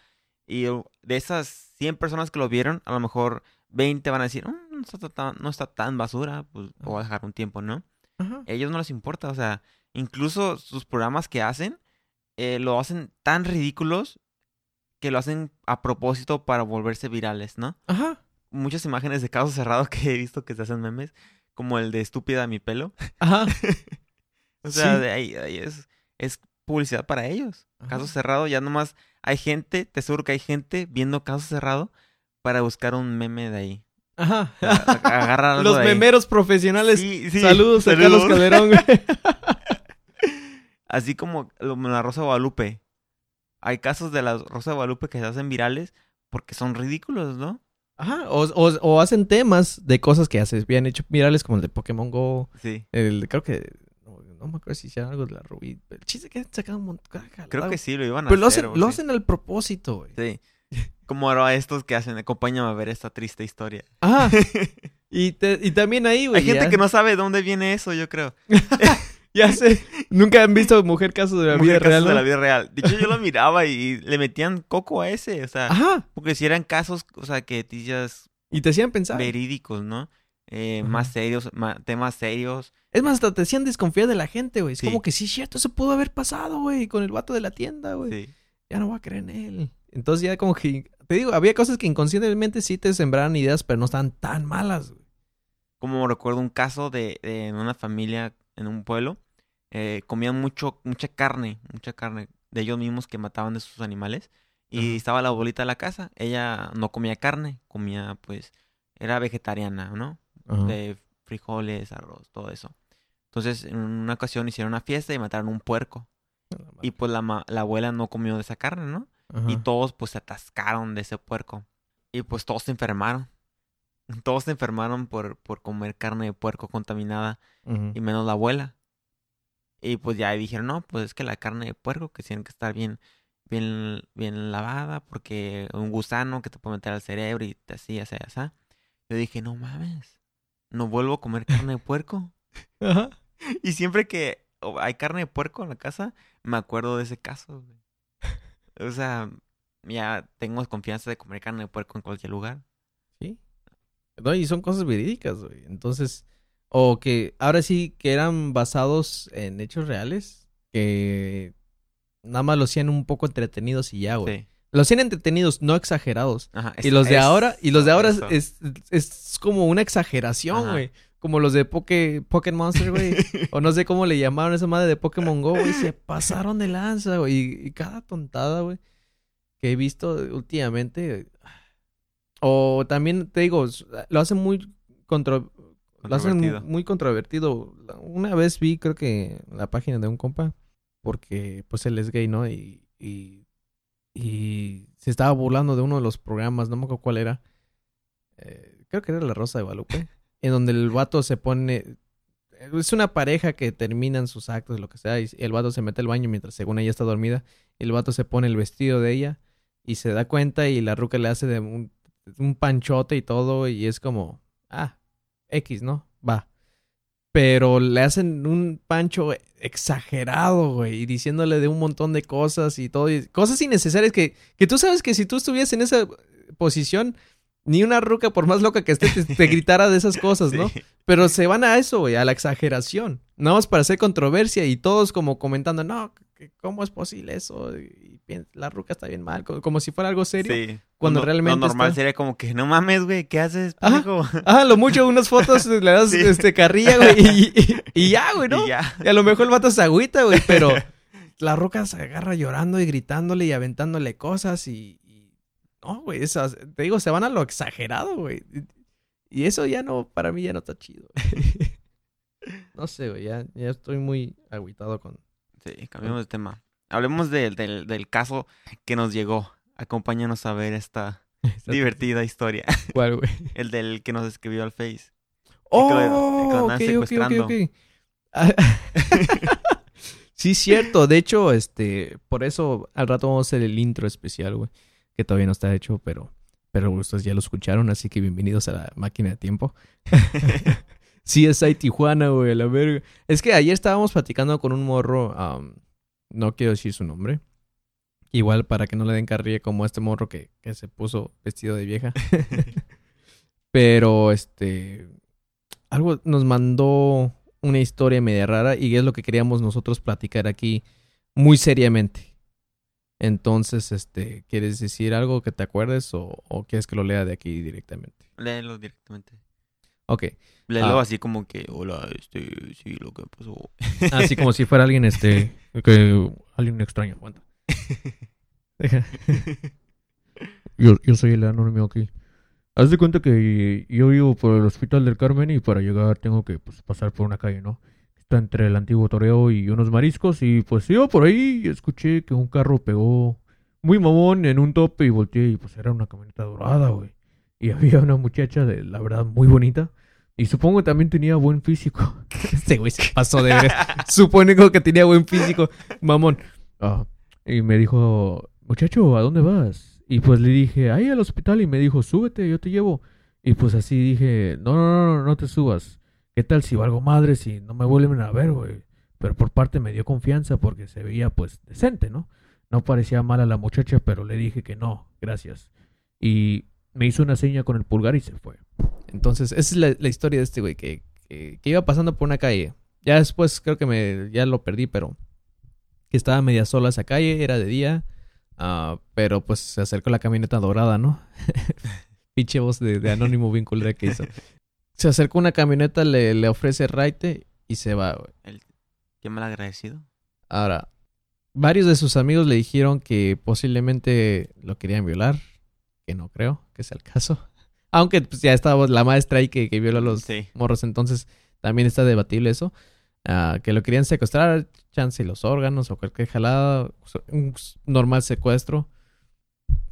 Y de esas 100 personas que lo vieron, a lo mejor 20 van a decir, "Mm, no, está tan, no está tan basura, pues voy a dejar un tiempo, ¿no? Ajá. A ellos no les importa, o sea, incluso sus programas que hacen, eh, lo hacen tan ridículos que lo hacen a propósito para volverse virales, ¿no? Ajá. Muchas imágenes de casos cerrados *laughs* que he visto que se hacen memes, como el de estúpida mi pelo. *laughs* Ajá. O sea, Sí. de ahí, ahí es, es publicidad para ellos. Ajá. Caso cerrado, ya nomás hay gente, te aseguro que hay gente viendo caso cerrado para buscar un meme de ahí. Ajá. Agarrar *laughs* Los de ahí. memeros profesionales. Sí, sí, Saludos a Carlos saludos. Calderón, güey. *laughs* Así como la Rosa de Guadalupe. Hay casos de la Rosa de Guadalupe que se hacen virales porque son ridículos, ¿no? Ajá. O, o- o hacen temas de cosas que haces bien hecho virales, como el de Pokémon Go. Sí. El, creo que. No, no me acuerdo si hicieron algo de la Rubí. El chiste que han sacado un montón. Creo que sí, lo iban a Pero lo hacer. hacen, o lo sí. hacen al propósito, güey. Sí. Como ahora estos que hacen, acompáñame a ver esta triste historia. Ajá. *laughs* y, te- y también ahí, güey. Hay gente ya- que no sabe de dónde viene eso, yo creo. *laughs* Ya *laughs* sé. Nunca han visto Mujer Caso de la Mujer Vida casos Real. de la vida real. De hecho, yo lo miraba y le metían coco a ese. O sea, Ajá. porque si eran casos, o sea, que dices Y te hacían pensar. verídicos, ¿no? Eh, más serios, ma- temas serios. Es más, hasta te hacían desconfiar de la gente, güey. Es Sí. como que sí, es cierto, eso pudo haber pasado, güey, con el vato de la tienda, güey. Sí. Ya no voy a creer en él. Entonces ya como que, te digo, había cosas que inconscientemente sí te sembraban ideas, pero no estaban tan malas, güey. Como recuerdo un caso de, de una familia en un pueblo. Eh, comían mucho, mucha carne, mucha carne de ellos mismos que mataban de sus animales. Y estaba la abuelita de la casa. Ella no comía carne, comía pues, era vegetariana, ¿no? de frijoles, arroz, todo eso. Entonces, en una ocasión hicieron una fiesta y mataron un puerco. Y pues la, la abuela no comió de esa carne, ¿no? Y todos pues se atascaron de ese puerco. Y pues todos se enfermaron. *laughs* Todos se enfermaron por, por comer carne de puerco contaminada y menos la abuela. Y pues ya dijeron, no, pues es que la carne de puerco que tiene que estar bien, bien, bien lavada porque un gusano que te puede meter al cerebro y así, así, así. Yo dije, no mames, no vuelvo a comer carne de puerco. *laughs* Ajá. Y siempre que hay carne de puerco en la casa, me acuerdo de ese caso. güey. O sea, ya tengo confianza de comer carne de puerco en cualquier lugar. Sí. No, y son cosas verídicas, güey. Entonces, o que ahora sí que eran basados en hechos reales, que nada más los hacían un poco entretenidos y ya, güey. Sí. Los hacían entretenidos, no exagerados. Ajá, Y los de es- ahora, y los de ahora es, es, es como una exageración, güey. como los de Poké, Pokémon Monster, güey. *laughs* o no sé cómo le llamaron esa madre de Pokémon Go, güey. Se pasaron de lanza, güey. Y, y cada tontada, güey, que he visto últimamente. O también, te digo, lo hacen muy contro... Lo hacen muy, Controvertido. muy controvertido. Una vez vi, creo que, la página de un compa, porque pues él es gay, ¿no? Y, y, y se estaba burlando de uno de los programas, no me acuerdo cuál era. Eh, creo que era La Rosa de Guadalupe. *laughs* en donde el vato se pone... Es una pareja que terminan sus actos, lo que sea, y el vato se mete al baño mientras según ella está dormida. Y el vato se pone el vestido de ella y se da cuenta y la ruca le hace de un, un panchote y todo y es como, ah, X, ¿no? Va. Pero le hacen un pancho exagerado, güey, y diciéndole de un montón de cosas y todo, y cosas innecesarias que, que tú sabes que si tú estuvieras en esa posición, ni una ruca, por más loca que esté, te, te *laughs* gritara de esas cosas, ¿no? Sí. Pero se van a eso, güey, a la exageración. Nada más para hacer controversia y todos como comentando, no, que ¿cómo es posible eso? Y la ruca está bien mal, como, como si fuera algo serio. Sí. Cuando realmente Lo normal está- sería como que, no mames, güey, ¿qué haces, pendejo? *laughs* Ah, lo mucho unas fotos *laughs* le das Sí. este carrilla, güey, y, y- y ya, *laughs* güey, ¿no? Y ya. Y a lo mejor el vato se agüita, güey, pero la roca se agarra llorando y gritándole y aventándole cosas y... y- no, güey, esas, te digo, se van a lo exagerado, güey. Y eso ya no, para mí ya no está chido. no sé, güey, ya, ya estoy muy agüitado con... Sí, cambiamos de tema. Hablemos del, del, del caso que nos llegó. Acompáñanos a ver esta *laughs* divertida historia. *laughs* ¿Cuál, güey? El del que nos escribió al Face. Oh, que lo- que lo. Ah, *laughs* sí, cierto. De hecho, este, por eso al rato vamos a hacer el intro especial, güey. Que todavía no está hecho, pero, pero ustedes ya lo escucharon, así que bienvenidos a la máquina de tiempo. Sí, es ahí Tijuana, güey, a la verga. Es que ayer estábamos platicando con un morro, no quiero decir su nombre. Igual para que no le den carrilla como este morro que, que se puso vestido de vieja. *laughs* Pero, este, algo nos mandó una historia media rara y es lo que queríamos nosotros platicar aquí muy seriamente. Entonces, este, ¿quieres decir algo que te acuerdes o, o quieres que lo lea de aquí directamente? Léelo directamente. Ok, Léelo Ah. así como que, hola, este, sí, lo que pasó. *laughs* así como si fuera alguien, este, que alguien extraño, aguanta. *laughs* Deja. *laughs* Yo, yo soy el anónimo aquí. Haz de cuenta que yo vivo por el Hospital del Carmen y para llegar tengo que pues, pasar por una calle, ¿no? Está entre el antiguo toreo y unos mariscos y pues iba por ahí escuché que un carro pegó muy mamón en un tope y volteé y pues era una camioneta dorada, güey. Y había una muchacha de la verdad muy bonita y supongo que también tenía buen físico. *laughs* Este güey se pasó de ver. *laughs* Supongo que tenía buen físico, mamón. Ah, y me dijo, muchacho, ¿a dónde vas? Y pues le dije, ahí al hospital. Y me dijo, súbete, yo te llevo. Y pues así dije, no, no, no, no, no te subas. ¿Qué tal si valgo madre si no me vuelven a ver, güey? Pero por parte me dio confianza porque se veía pues decente, ¿no? No parecía mala la muchacha, pero le dije que no, gracias. Y me hizo una seña con el pulgar y se fue. Entonces, esa es la, la historia de este güey que, que, que iba pasando por una calle. Ya después creo que me ya lo perdí, pero que estaba media sola esa calle, era de día. ah, pero pues se acercó la camioneta dorada, ¿no? *laughs* Pinche voz de, de anónimo bien culera que hizo. Se acercó una camioneta, le, le ofrece raite y se va, güey. Qué mal agradecido. Ahora, varios de sus amigos le dijeron que posiblemente lo querían violar, que no creo que sea el caso. *laughs* Aunque pues, ya estaba la maestra ahí que, que violó a los Sí. morros, entonces también está debatible eso. Ah, que lo querían secuestrar, chance los órganos o cualquier jalada, un normal secuestro.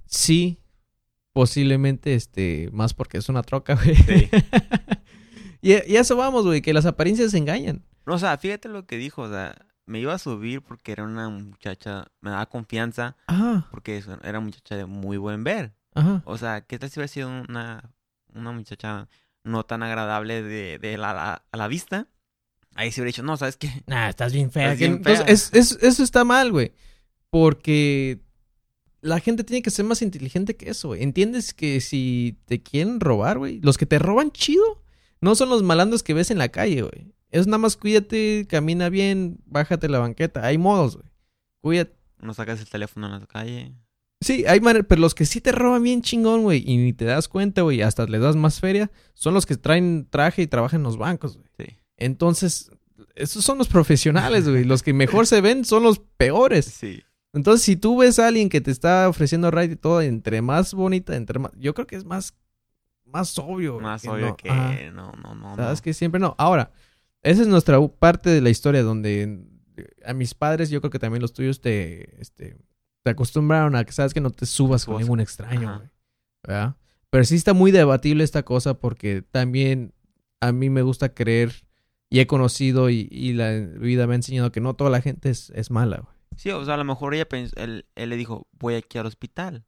Sí, posiblemente, este, más porque es una troca, güey. Sí. *laughs* y, y eso vamos, güey, que las apariencias engañan. No, o sea, fíjate lo que dijo, o sea, me iba a subir porque era una muchacha, me daba confianza Ajá, porque era una muchacha de muy buen ver. Ajá. O sea, ¿qué tal si hubiera sido una, una muchacha no tan agradable de, de la, la- a la vista? Ahí se hubiera dicho, no, ¿sabes qué? *laughs* Nah, estás bien fea. Estás bien entonces, fea. es- es- eso está mal, güey. Porque la gente tiene que ser más inteligente que eso, güey. ¿Entiendes que si te quieren robar, güey? Los que te roban chido no son los malandros que ves en la calle, güey. Es nada más cuídate, camina bien, bájate la banqueta. Hay modos, güey. Cuídate. No sacas el teléfono en la calle. Sí, hay maneras, pero los que sí te roban bien chingón, güey, y ni te das cuenta, güey, hasta le das más feria, son los que traen traje y trabajan en los bancos, güey. Sí. Entonces, esos son los profesionales, güey. Los que mejor se ven son los peores. Sí. Entonces, si tú ves a alguien que te está ofreciendo ride y todo, entre más bonita, entre más. Yo creo que es más. Más obvio. Más que obvio no. que no, no, no. ¿Sabes no. que siempre no? Ahora, esa es nuestra parte de la historia donde eh, a mis padres, yo creo que también los tuyos te, este, te acostumbraron a que sabes que no te subas con ningún extraño, güey. ¿Verdad? Pero sí está muy debatible esta cosa porque también a mí me gusta creer y he conocido y, y la vida me ha enseñado que no toda la gente es, es mala, güey. Sí, o sea, a lo mejor ella pensó, él, él le dijo, voy aquí al hospital.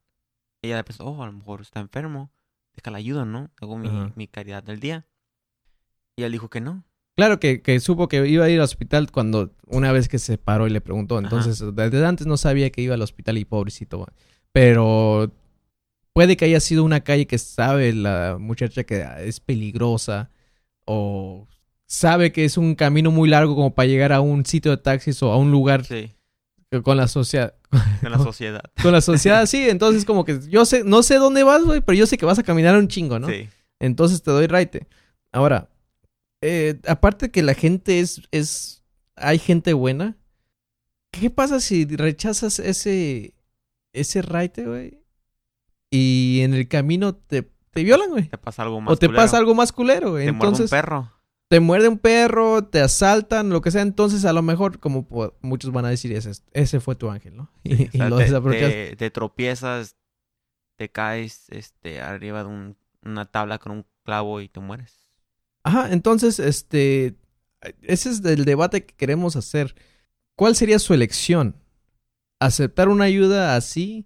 Ella pensó, oh, a lo mejor está enfermo. Déjala ayuda, ¿no? Hago mi, mi caridad del día. Y él dijo que no. Claro que, que supo que iba a ir al hospital cuando una vez que se paró y le preguntó. Entonces, desde antes no sabía que iba al hospital y pobrecito. Pero puede que haya sido una calle que sabe la muchacha que es peligrosa o sabe que es un camino muy largo como para llegar a un sitio de taxis o a un lugar Sí, con la sociedad. en la sociedad. *laughs* Con la sociedad, sí. Entonces, como que yo sé, no sé dónde vas, güey, pero yo sé que vas a caminar un chingo, ¿no? Sí. Entonces te doy raite. Ahora, eh, aparte que la gente es, es, hay gente buena. ¿Qué pasa si rechazas ese, ese raite, güey? Y en el camino te, te violan, güey. Te pasa algo más O te culero. pasa algo más culero, güey. Te muerde un Entonces, perro. te muerde un perro, te asaltan, lo que sea. Entonces, a lo mejor, como muchos van a decir, ese, ese fue tu ángel, ¿no? Y, O *laughs* y sea, lo te, desapropiaste. te- te tropiezas, te caes este, arriba de un- una tabla con un clavo y te mueres. Ajá, entonces, este, ese es el debate que queremos hacer. ¿Cuál sería su elección? ¿Aceptar una ayuda así?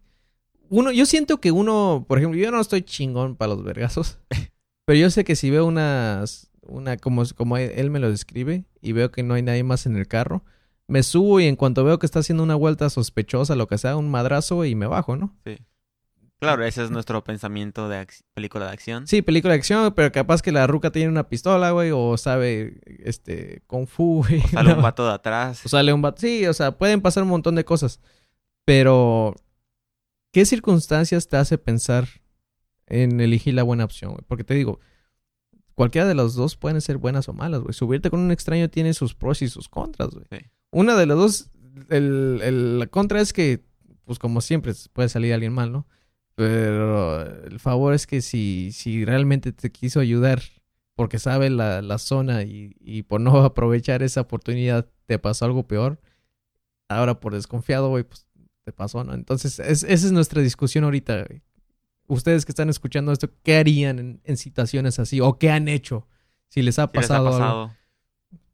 Uno, yo siento que uno, por ejemplo, yo no estoy chingón para los vergazos, *laughs* pero yo sé que si veo unas, una, como, como él me lo describe, y veo que no hay nadie más en el carro, me subo y en cuanto veo que está haciendo una vuelta sospechosa, lo que sea, un madrazo y me bajo, ¿no? Claro, ese es nuestro pensamiento de película de acción. Sí, película de acción, pero capaz que la ruca tiene una pistola, güey, o sabe, este, kung fu, *laughs* güey. O sale ¿no? un vato de atrás. O sale un vato. Sí, o sea, pueden pasar un montón de cosas. Pero, ¿qué circunstancias te hace pensar en elegir la buena opción, güey? Porque te digo, cualquiera de las dos pueden ser buenas o malas, güey. Subirte con un extraño tiene sus pros y sus contras, güey. Sí. Una de las dos, el, el- la contra es que, pues como siempre, puede salir alguien mal, ¿no? Pero el favor es que si, si realmente te quiso ayudar porque sabe la, la zona y, y por no *laughs* aprovechar esa oportunidad te pasó algo peor, ahora por desconfiado, güey, pues te pasó, ¿no? Entonces, es- esa es nuestra discusión ahorita, güey. Ustedes que están escuchando esto, ¿qué harían en, en situaciones así? ¿O qué han hecho? Si les ha Si les ha pasado, algo. pasado,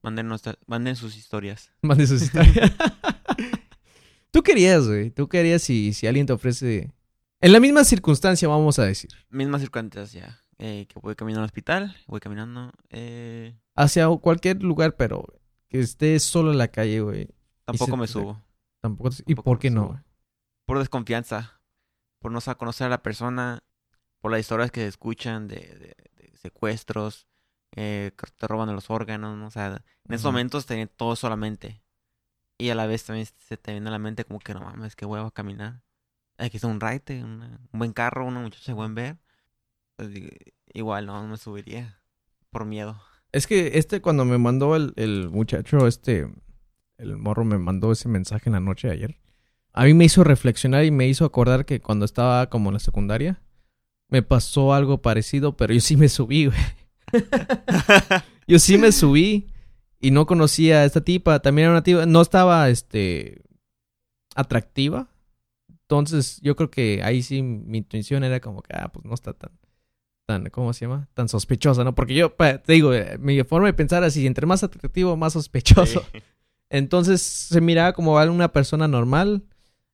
manden, nuestra- manden sus historias. *laughs* Mande sus historias. *laughs* Tú querías, güey. Tú querías si, si alguien te ofrece. En la misma circunstancia, vamos a decir. Misma circunstancia. Eh, que voy caminando al hospital, voy caminando. Eh, Hacia cualquier lugar, pero que estés solo en la calle, güey. tampoco se- me subo. Tampoco. ¿Y Tampoco por qué no? güey? Por desconfianza. Por no sa- conocer a la persona. Por las historias que se escuchan de, de- de secuestros. Eh, que te roban los órganos. ¿no? O sea, en esos momentos te viene todo solamente. Y a la vez también se te viene a la mente como que no mames, que huevo a caminar. Aquí está un raite, un buen carro, una muchacha de buen ver. Pues, igual no, no me subiría. Por miedo. Es que este, cuando me mandó el, el muchacho, este. El morro me mandó ese mensaje en la noche de ayer. A mí me hizo reflexionar y me hizo acordar que cuando estaba como en la secundaria. Me pasó algo parecido, pero yo sí me subí, güey. *laughs* Yo sí me subí y no conocía a esta tipa. También era una tipa. No estaba, este. atractiva. Entonces, yo creo que ahí sí mi intuición era como que, ah, pues no está tan. tan ¿Cómo se llama? Tan sospechosa, ¿no? Porque yo, te digo, eh, mi forma de pensar así, entre más atractivo, más sospechoso. Sí. *laughs* Entonces, se miraba como una persona normal.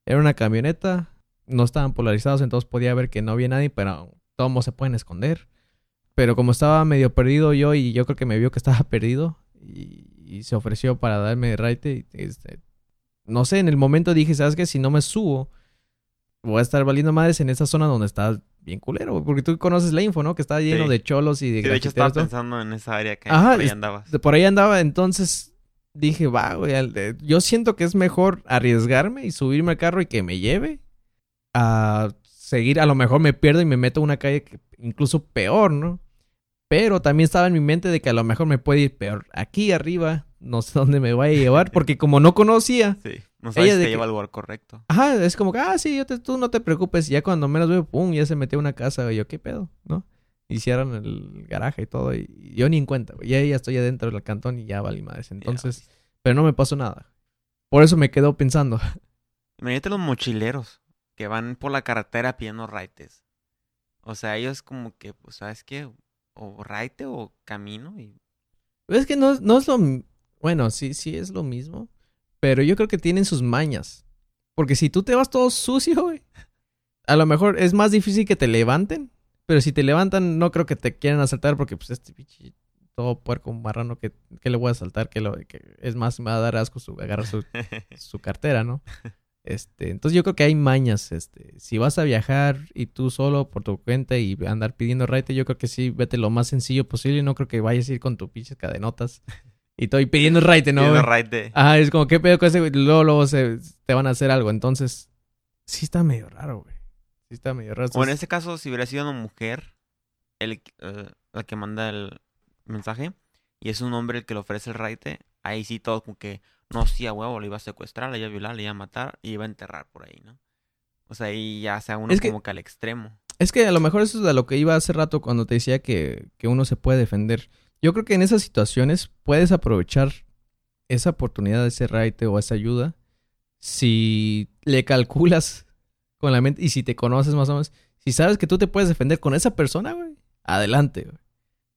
Era una camioneta. No estaban polarizados, entonces podía ver que no había nadie, pero todos se pueden esconder. Pero como estaba medio perdido yo y yo creo que me vio que estaba *laughs* perdido y, y se ofreció para darme raite, este, no sé, en el momento dije, ¿sabes qué? Si no me subo, voy a estar valiendo madres en esa zona donde está bien culero, güey, porque tú conoces la info, ¿no? Que está lleno Sí. de cholos y de Sí, de hecho, estaba pensando en esa área que Ajá, por ahí andabas. Por ahí andaba, entonces dije, va, güey, yo siento que es mejor arriesgarme y subirme al carro y que me lleve a seguir, a lo mejor me pierdo y me meto a una calle que- incluso peor, ¿no? Pero también estaba en mi mente de que a lo mejor me puede ir peor. Aquí arriba, no sé dónde me vaya a llevar, *laughs* porque como no conocía, Sí. No sabes Ella si te que- lleva al lugar correcto. ajá, es como que, ah, sí, yo te- tú no te preocupes. Y ya cuando menos veo, pum, ya se metió a una casa. Yo, ¿qué pedo? ¿No? Hicieron el garaje y todo, y yo ni en cuenta, güey. Ya, ya estoy adentro del cantón y ya vale madres. Entonces, pero no me pasó nada. Por eso me quedo pensando. *laughs* Imagínate los mochileros que van por la carretera pidiendo raites. O sea, ellos como que, pues, ¿sabes qué? O raite o camino y... Es que no, no es lo... Bueno, sí, sí es lo mismo. Pero yo creo que tienen sus mañas. Porque si tú te vas todo sucio, güey. A lo mejor es más difícil que te levanten. Pero si te levantan, no creo que te quieran asaltar. Porque pues este pinche todo puerco marrano que, que le voy a asaltar. Que, lo, que es más, me va a dar asco su, agarrar su, *laughs* su cartera, ¿no? Este, entonces yo creo que hay mañas, este, si vas a viajar y tú solo por tu cuenta y andar pidiendo raite, yo creo que sí, vete lo más sencillo posible, no creo que vayas a ir con tu pinches cadenotas y estoy pidiendo raite, ¿no? pidiendo raite. Ah, es como, ¿qué pedo con ese güey? Luego, luego se, te van a hacer algo, entonces, sí está medio raro, güey. Sí está medio raro. O en este caso, si hubiera sido una mujer el, eh, la que manda el mensaje y es un hombre el que le ofrece el raite, ahí sí todo como que, no, sí, a huevo, le iba a secuestrar, le iba a violar, le iba a matar y iba a enterrar por ahí, ¿no? O sea, ahí ya sea uno Es que- como que al extremo. Es que a lo mejor eso es de lo que iba hace rato cuando te decía que, que uno se puede defender. Yo creo que en esas situaciones puedes aprovechar esa oportunidad ese raite o esa ayuda si le calculas con la mente y si te conoces más o menos. Si sabes que tú te puedes defender con esa persona, güey, adelante, güey.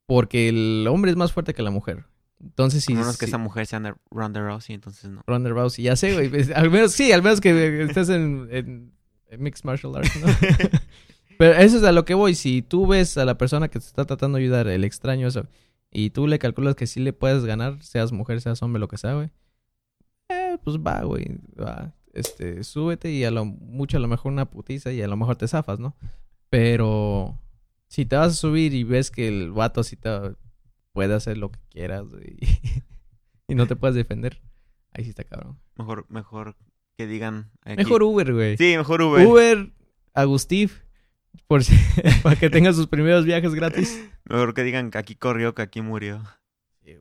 Porque el hombre es más fuerte que la mujer. Entonces, si... a menos que esa mujer sea Ronda- Ronda Rousey, entonces no. Ronda Rousey, ya sé, güey. pues, Al menos, sí, al menos que estés en, en- en Mixed Martial Arts, ¿no? *laughs* Pero eso es a lo que voy. Si tú ves a la persona que te está tratando de ayudar, el extraño eso, y tú le calculas que sí le puedes ganar, seas mujer, seas hombre, lo que sea, güey. Eh, pues va, güey. Va. Este, súbete y a lo mucho a lo mejor una putiza y a lo mejor te zafas, ¿no? Pero si te vas a subir y ves que el vato sí te puede hacer lo que quieras, güey, *laughs* y no te puedes defender, ahí sí está cabrón. Mejor, mejor que digan. aquí- Mejor Uber, güey. Sí, mejor Uber. Uber, Agustif, por si, *laughs* para que tenga sus primeros viajes gratis. Mejor que digan que aquí corrió, que aquí murió.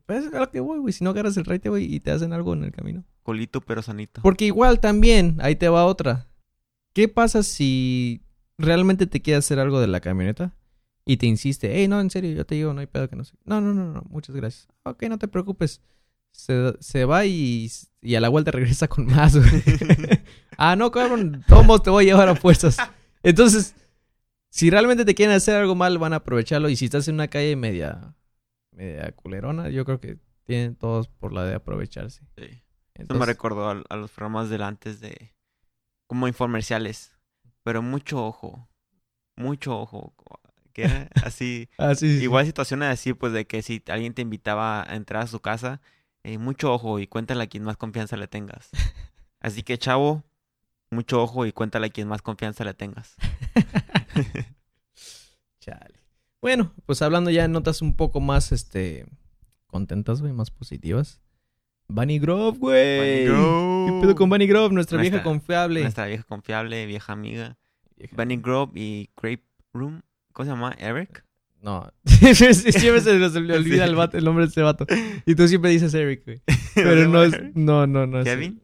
Pues es lo que voy, güey. Si no agarras el raite, güey, y te hacen algo en el camino. Colito pero sanito. Porque igual también, ahí te va otra. ¿Qué pasa si realmente te quiere hacer algo de la camioneta y te insiste? Hey, no, en serio, yo te digo, no hay pedo que no sé. No, no, no, no, muchas gracias. Ok, no te preocupes. Se, se va y, y a la vuelta *laughs* regresa con más, güey. *laughs* ah, no, cabrón, todos te voy a llevar a fuerzas. Entonces, si realmente te quieren hacer algo mal, van a aprovecharlo. Y si estás en una calle media, media culerona, yo creo que tienen todos por la de aprovecharse. Sí. Eso me recordó a, a los programas del antes de... Como infomerciales. Pero mucho ojo. Mucho ojo. Que era *laughs* así... Ah, sí, sí, sí. Igual situaciones así, pues de que si alguien te invitaba a entrar a su casa, eh, mucho ojo y cuéntale a quien más confianza le tengas. *laughs* Así que, chavo, mucho ojo y cuéntale a quien más confianza le tengas. *laughs* *laughs* Chale. Bueno, pues hablando ya de notas un poco más, este, contentas, güey, más positivas. Bunny Grove, güey. ¿Qué pedo con Bunny Grove? Nuestra, vieja confiable. Nuestra vieja confiable, vieja amiga. Vieja- Bunny Grove y Grape Room. ¿Cómo se llama? Eric. No. *laughs* siempre se nos olvida *laughs* Sí. el, vato- el nombre de este vato. Y tú siempre dices Eric, güey. Pero no es... No, no, no. Kevin.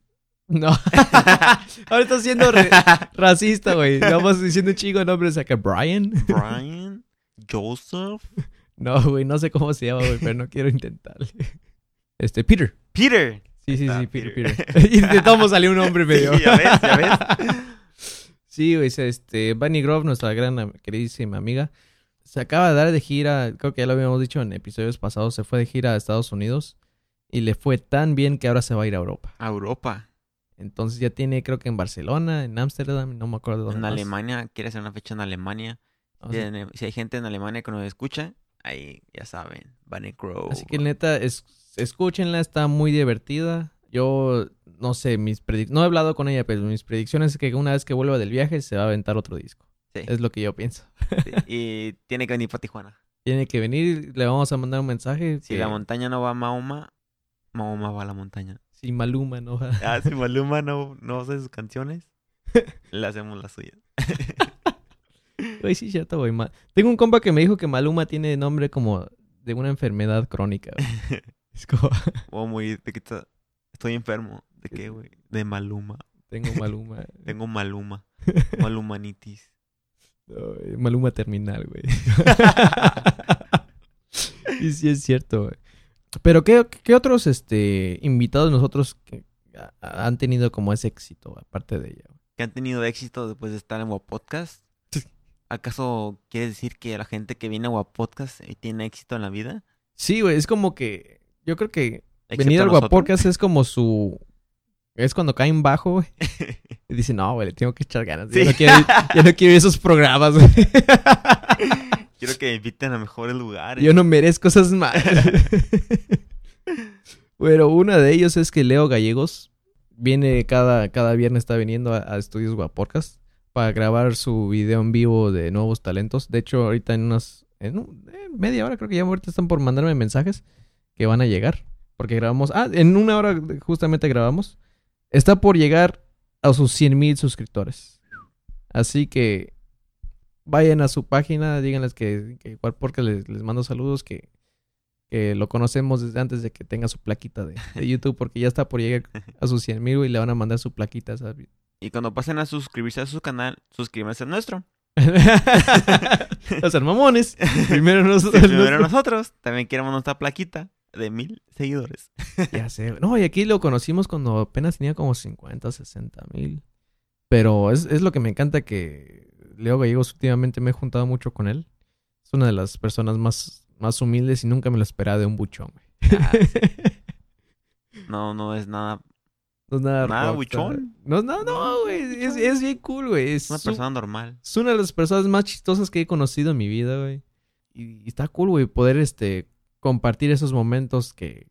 No. *laughs* Ahora estás siendo racista, güey. Estamos diciendo un chingo de nombres acá. Brian. Brian. Joseph. *laughs* No, güey, no sé cómo se llama, güey, pero no quiero intentarle. Este, Peter. Peter. Sí, sí, sí, Peter, Peter. *laughs* Todos salió un hombre medio. Sí, ya ves, ya ves. Sí, güey, este, Bunny Grove, nuestra gran queridísima amiga, se acaba de dar de gira, creo que ya lo habíamos dicho en episodios pasados, se fue de gira a Estados Unidos y le fue tan bien que ahora se va a ir a Europa. A Europa. Entonces ya tiene, creo que en Barcelona, en Ámsterdam, no me acuerdo dónde En más. Alemania. Quiere hacer una fecha en Alemania. O Si, sea, en- si hay gente en Alemania que nos escucha, ahí ya saben. Bunny Grove. Así que neta, es, escúchenla, está muy divertida. Yo, no sé, mis no he hablado con ella, pero mis predicciones es que una vez que vuelva del viaje se va a aventar otro disco. Sí, Es lo que yo pienso. sí. *laughs* Y tiene que venir para Tijuana. Tiene que venir, le vamos a mandar un mensaje. Si que- la montaña no va a Mahoma, Mahoma va a la montaña. Si Maluma no va. *laughs* Ah, si Maluma no, no hace sus canciones. Le hacemos la suya. *laughs* Güey, sí, cierto, güey. Ma- Tengo un compa que me dijo que Maluma tiene nombre como de una enfermedad crónica. güey. *laughs* Es como, O muy estoy enfermo. ¿De qué, güey? De Maluma. tengo Maluma. Tengo Maluma. Malumanitis. No, Maluma terminal, güey. y sí es cierto, güey. Pero ¿qué, qué otros este, invitados nosotros que han tenido como ese éxito, aparte de ella? que han tenido éxito después de estar en Guapodcast. ¿Acaso quieres decir que la gente que viene a Guapodcast eh, tiene éxito en la vida? Sí, güey, es como que yo creo que Excepto venir al. Guapodcast es como su... Es cuando caen bajo, güey. *laughs* Y dicen, no, güey, le tengo que echar ganas. Sí. Ya, no quiero, ir- ya no quiero esos programas, güey. *laughs* Quiero que me inviten a mejores lugares. Yo no merezco esas malas. *laughs* Pero una de ellos es que Leo Gallegos viene cada, cada viernes, está viniendo a, Estudios Guapodcast para grabar su video en vivo de nuevos talentos. De hecho, ahorita en unas en un- media hora, creo que ya ahorita están por mandarme mensajes que van a llegar. Porque grabamos, ah, en una hora justamente grabamos. Está por llegar a sus 100 mil suscriptores. Así que vayan a su página, díganles que, que igual porque les, les mando saludos, que, que lo conocemos desde antes de que tenga su plaquita de, de YouTube, porque ya está por llegar a sus 100 mil y le van a mandar su plaquita. ¿sabes? Y cuando pasen a suscribirse a su canal, suscríbanse al nuestro. *laughs* Los mamones. Primero nosotros. primero nosotros también queremos nuestra plaquita de mil seguidores. *laughs* Ya sé. No, y aquí lo conocimos cuando apenas tenía como 50, 60 mil. Pero es, es lo que me encanta que Leo Gallegos últimamente me he juntado mucho con él. Es una de las personas más, más humildes y nunca me lo esperaba de un buchón, güey. Ah, sí. *laughs* No, no es nada. No es nada, Nada buchón. No, no, no, güey. Es, es bien cool, güey. Es, Es una su- persona normal. es una de las personas más chistosas que he conocido en mi vida, güey. Y, y está cool, güey, poder este compartir esos momentos que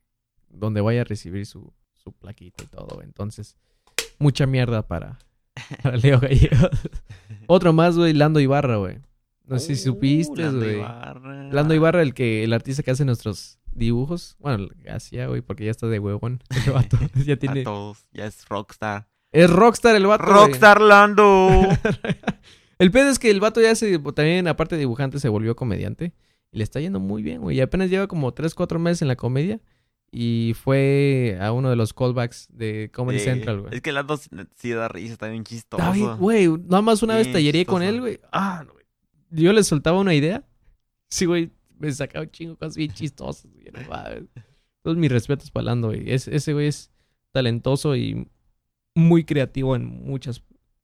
donde vaya a recibir su, su plaquita y todo, güey. Entonces, mucha mierda para, *laughs* para Leo Gallegos. *laughs* Otro más, güey, Lando Ibarra, güey. No sé si Uh, supiste, Lando güey. Ibarra. Lando Ibarra, el que, el artista que hace nuestros dibujos. Bueno, hacía, güey, porque ya está de huevón. *laughs* Ese vato. ya A tiene. todos. Ya es rockstar. Es rockstar el vato. Rockstar Lando. el pedo es que el vato ya se, también, aparte de dibujante, se volvió comediante. Y le está yendo muy bien, güey. Y apenas lleva como 3, 4 meses en la comedia. Y fue a uno de los callbacks de Comedy Sí. Central, güey. Es que Lando sí da risa, está bien chistoso. Bien, güey. Nada más una vez Bien tallería con él, güey. Ah, no, güey. Yo le soltaba una idea. Sí, güey. Me sacaba un chingo cosas bien chistosas. güey, no. Todos mis respetos para Lando, güey. Es- ese güey es talentoso y muy creativo en muchas,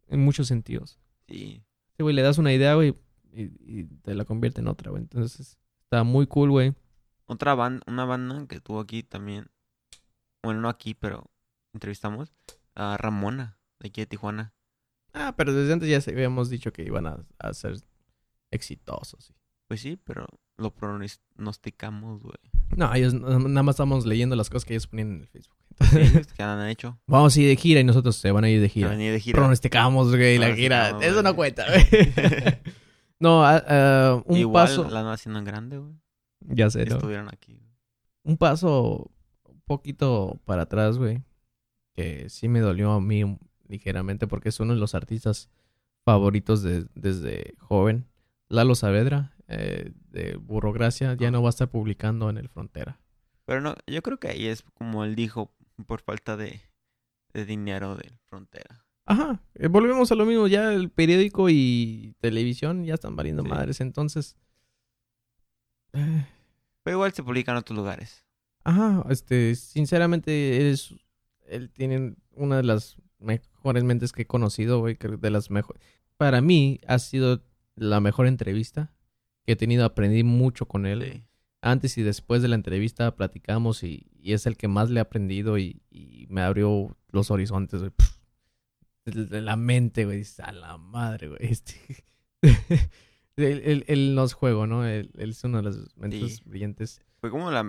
en muchos sentidos. Sí. Ese güey le das una idea, güey, y, y te la convierte en otra, güey. Entonces, está muy cool, güey. Otra banda, una banda que tuvo aquí también. Bueno, no aquí, pero entrevistamos a Ramona, de aquí de Tijuana. Ah, pero desde antes ya habíamos dicho que iban a, a ser exitosos. Pues sí, pero lo pronosticamos, güey. No, ellos nada más estamos leyendo las cosas que ellos ponían en el Facebook. Ellos *laughs* que han hecho. Vamos a ir de gira y nosotros se van a ir de A gira. venir de gira. Pronosticamos, güey, la gira. Pronosticamos, Eso no cuenta, *laughs* güey. *laughs* no, ah, ah, un Igual paso. la andan haciendo en grande, güey. Ya sé. Estuvieron aquí. Un paso un poquito para atrás, güey. Que sí me dolió a mí ligeramente porque es uno de los artistas favoritos de- desde joven. Lalo Saavedra, eh, de Burrogracia, ya no va a estar publicando en el Frontera. Pero no, yo creo que ahí es como él dijo, por falta de, de dinero de frontera. Ajá, eh, volvemos a lo mismo. Ya el periódico y televisión ya están valiendo Sí. madres. Entonces, Pero igual se publica en otros lugares. ajá, este, sinceramente, es, él tiene una de las mejores mentes que he conocido, güey, de las mejores. Para mí ha sido la mejor entrevista que he tenido. Aprendí mucho con él. Sí. Antes y después de la entrevista platicamos y, y es el que más le he aprendido y, y me abrió los horizontes, güey. De- la mente, güey. A la madre, güey. Este... *laughs* él, él- él nos juego, ¿no? Él, él es uno de las mentes Sí. brillantes. Fue como las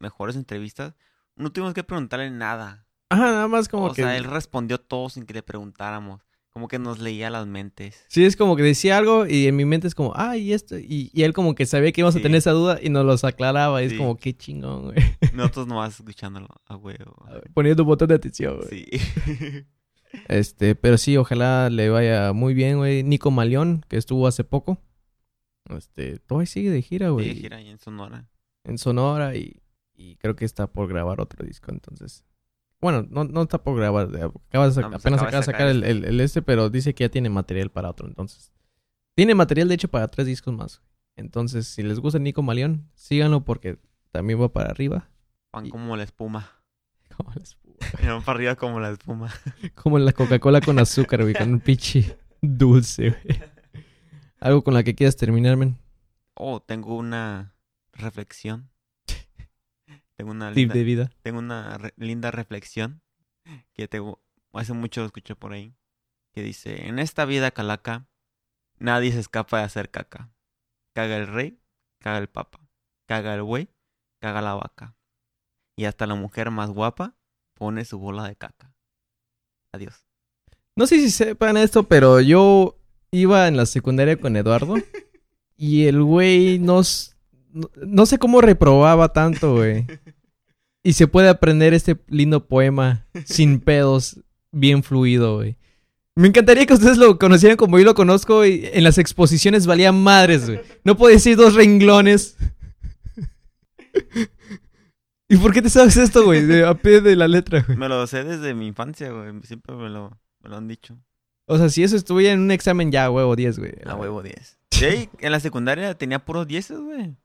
mejores entrevistas. No tuvimos que preguntarle nada. Ajá, nada más como o que... sea, él respondió todo sin que le preguntáramos. Como que nos leía las mentes. Sí, es como que decía algo y en mi mente es como, ah, y esto. Y, y él como que sabía que íbamos a tener esa duda y nos los aclaraba. Y es como, qué chingón, güey. *laughs* Nosotros nomás escuchándolo a huevo. Poniendo un botón de atención, güey. Sí. *laughs* Este, pero sí, ojalá le vaya muy bien, güey. Nico Maleón, que estuvo hace poco. Este, todavía sigue de gira, güey. Sí, gira ahí en Sonora. En Sonora y, y creo que está por grabar otro disco, entonces. Bueno, no, no está por grabar, de- acaba de sac- No, pues apenas acaba de de sacar sacar el, este. el- el este, pero dice que ya tiene material para otro, entonces. Tiene material, de hecho, para tres discos más. Entonces, si les gusta Nico Maleón, síganlo porque también va para arriba. Van Y- como la espuma. *laughs* Como, las- *laughs* Van para arriba como la espuma. como la Coca-Cola con azúcar, güey, con un pinche dulce, güey. Algo con la que quieras terminar, men. Oh, tengo una reflexión. *laughs* Tengo una Tip linda, de vida. tengo una re- linda reflexión que tengo, hace mucho lo escuché por ahí. Que dice, en esta vida calaca, nadie se escapa de hacer caca. Caga el rey, caga el papa. Caga el güey, caga la vaca. Y hasta la mujer más guapa pone su bola de caca. Adiós. No sé si sepan esto, pero yo iba en la secundaria con Eduardo *laughs* y el güey nos... No, no sé cómo reprobaba tanto, güey. Y se puede aprender este lindo poema sin *laughs* pedos, bien fluido, güey. Me encantaría que ustedes lo conocieran como yo lo conozco y en las exposiciones valía madres, güey. No puedo decir dos renglones. ¿Y por qué te sabes esto, güey? De, a pie de la letra, güey. Me lo sé desde mi infancia, güey. Siempre me lo, me lo han dicho. O sea, si eso estuviera en un examen ya, huevo, 10, güey. A huevo 10. Sí, *laughs* en la secundaria tenía puros 10, güey.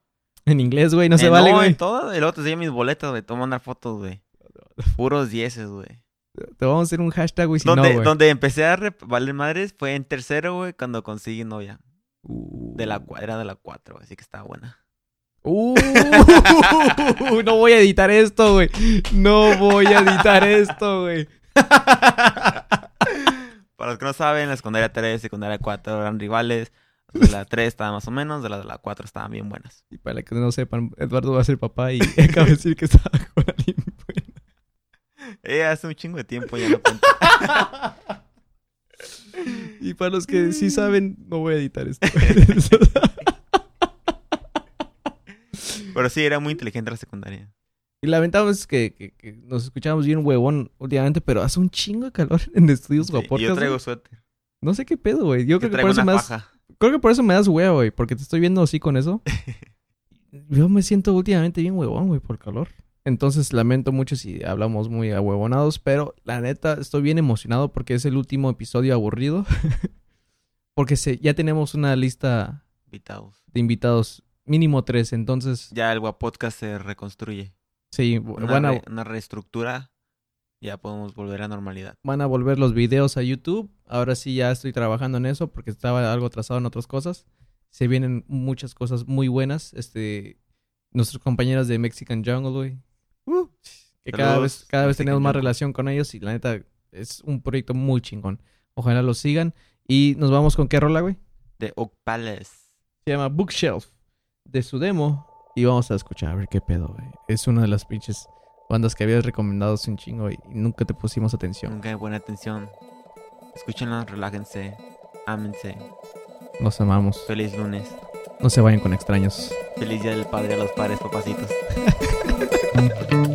En inglés, güey, no se Eh, vale, No, güey. en todo. Luego te enseño mis boletas, güey. Te voy a mandar fotos, güey. Puros 10, güey. Te vamos a hacer un hashtag, güey, si donde, no, güey. donde empecé a valer madres fue en tercero, güey, cuando conseguí novia. Uh. De la, cua- era de la 4, así que estaba buena. Uh, *laughs* no voy a editar esto, güey. No voy a editar esto, güey. *laughs* Para los que no saben, la secundaria 3 y secundaria 4 eran rivales. De la *laughs* 3 estaban más o menos, de las de la 4 estaban bien buenas. Y para que no sepan, Eduardo va a ser papá y *laughs* acaba de decir que estaba *laughs* con alguien bueno. Eh, hace un chingo de tiempo ya no cuento. Y para los que sí saben, no voy a editar esto. Pero sí, era muy inteligente la secundaria. Y lamentamos que, que, que nos escuchamos bien huevón últimamente, pero hace un chingo de calor *laughs* en estudios Sí, y yo traigo suéter. No sé qué pedo, güey. Yo creo que por eso me das. Creo que por eso me das huevo, güey. Porque te estoy viendo así con eso. *laughs* Yo me siento últimamente bien huevón, güey, por calor. Entonces lamento mucho si hablamos muy ahuevonados. Pero la neta, estoy bien emocionado porque es el último episodio aburrido. *laughs* porque se, ya tenemos una lista Invitados. de invitados. Mínimo tres. Entonces, Ya el Guapodcast se reconstruye. Sí, Una, van a, re- una reestructura. Ya podemos volver a normalidad. van a volver los videos a YouTube. Ahora sí ya estoy trabajando en eso porque estaba algo atrasado en otras cosas. Se vienen muchas cosas muy buenas. Este, nuestros compañeros de Mexican Jungle, güey. Uh, que cada vez, cada vez tenemos más relación con ellos y la neta es un proyecto muy chingón. Ojalá lo sigan. Y nos vamos con qué rola, güey. De Oak Palace. Se llama Bookshelf de su demo. Y vamos a escuchar a ver qué pedo, güey. Es una de las pinches bandas que habías recomendado un chingo y nunca te pusimos atención. Nunca hay buena atención. Escúchenla, relájense. Ámense. Nos amamos. Feliz lunes. No se vayan con extraños. Feliz día del padre a los padres, papacitos. *laughs*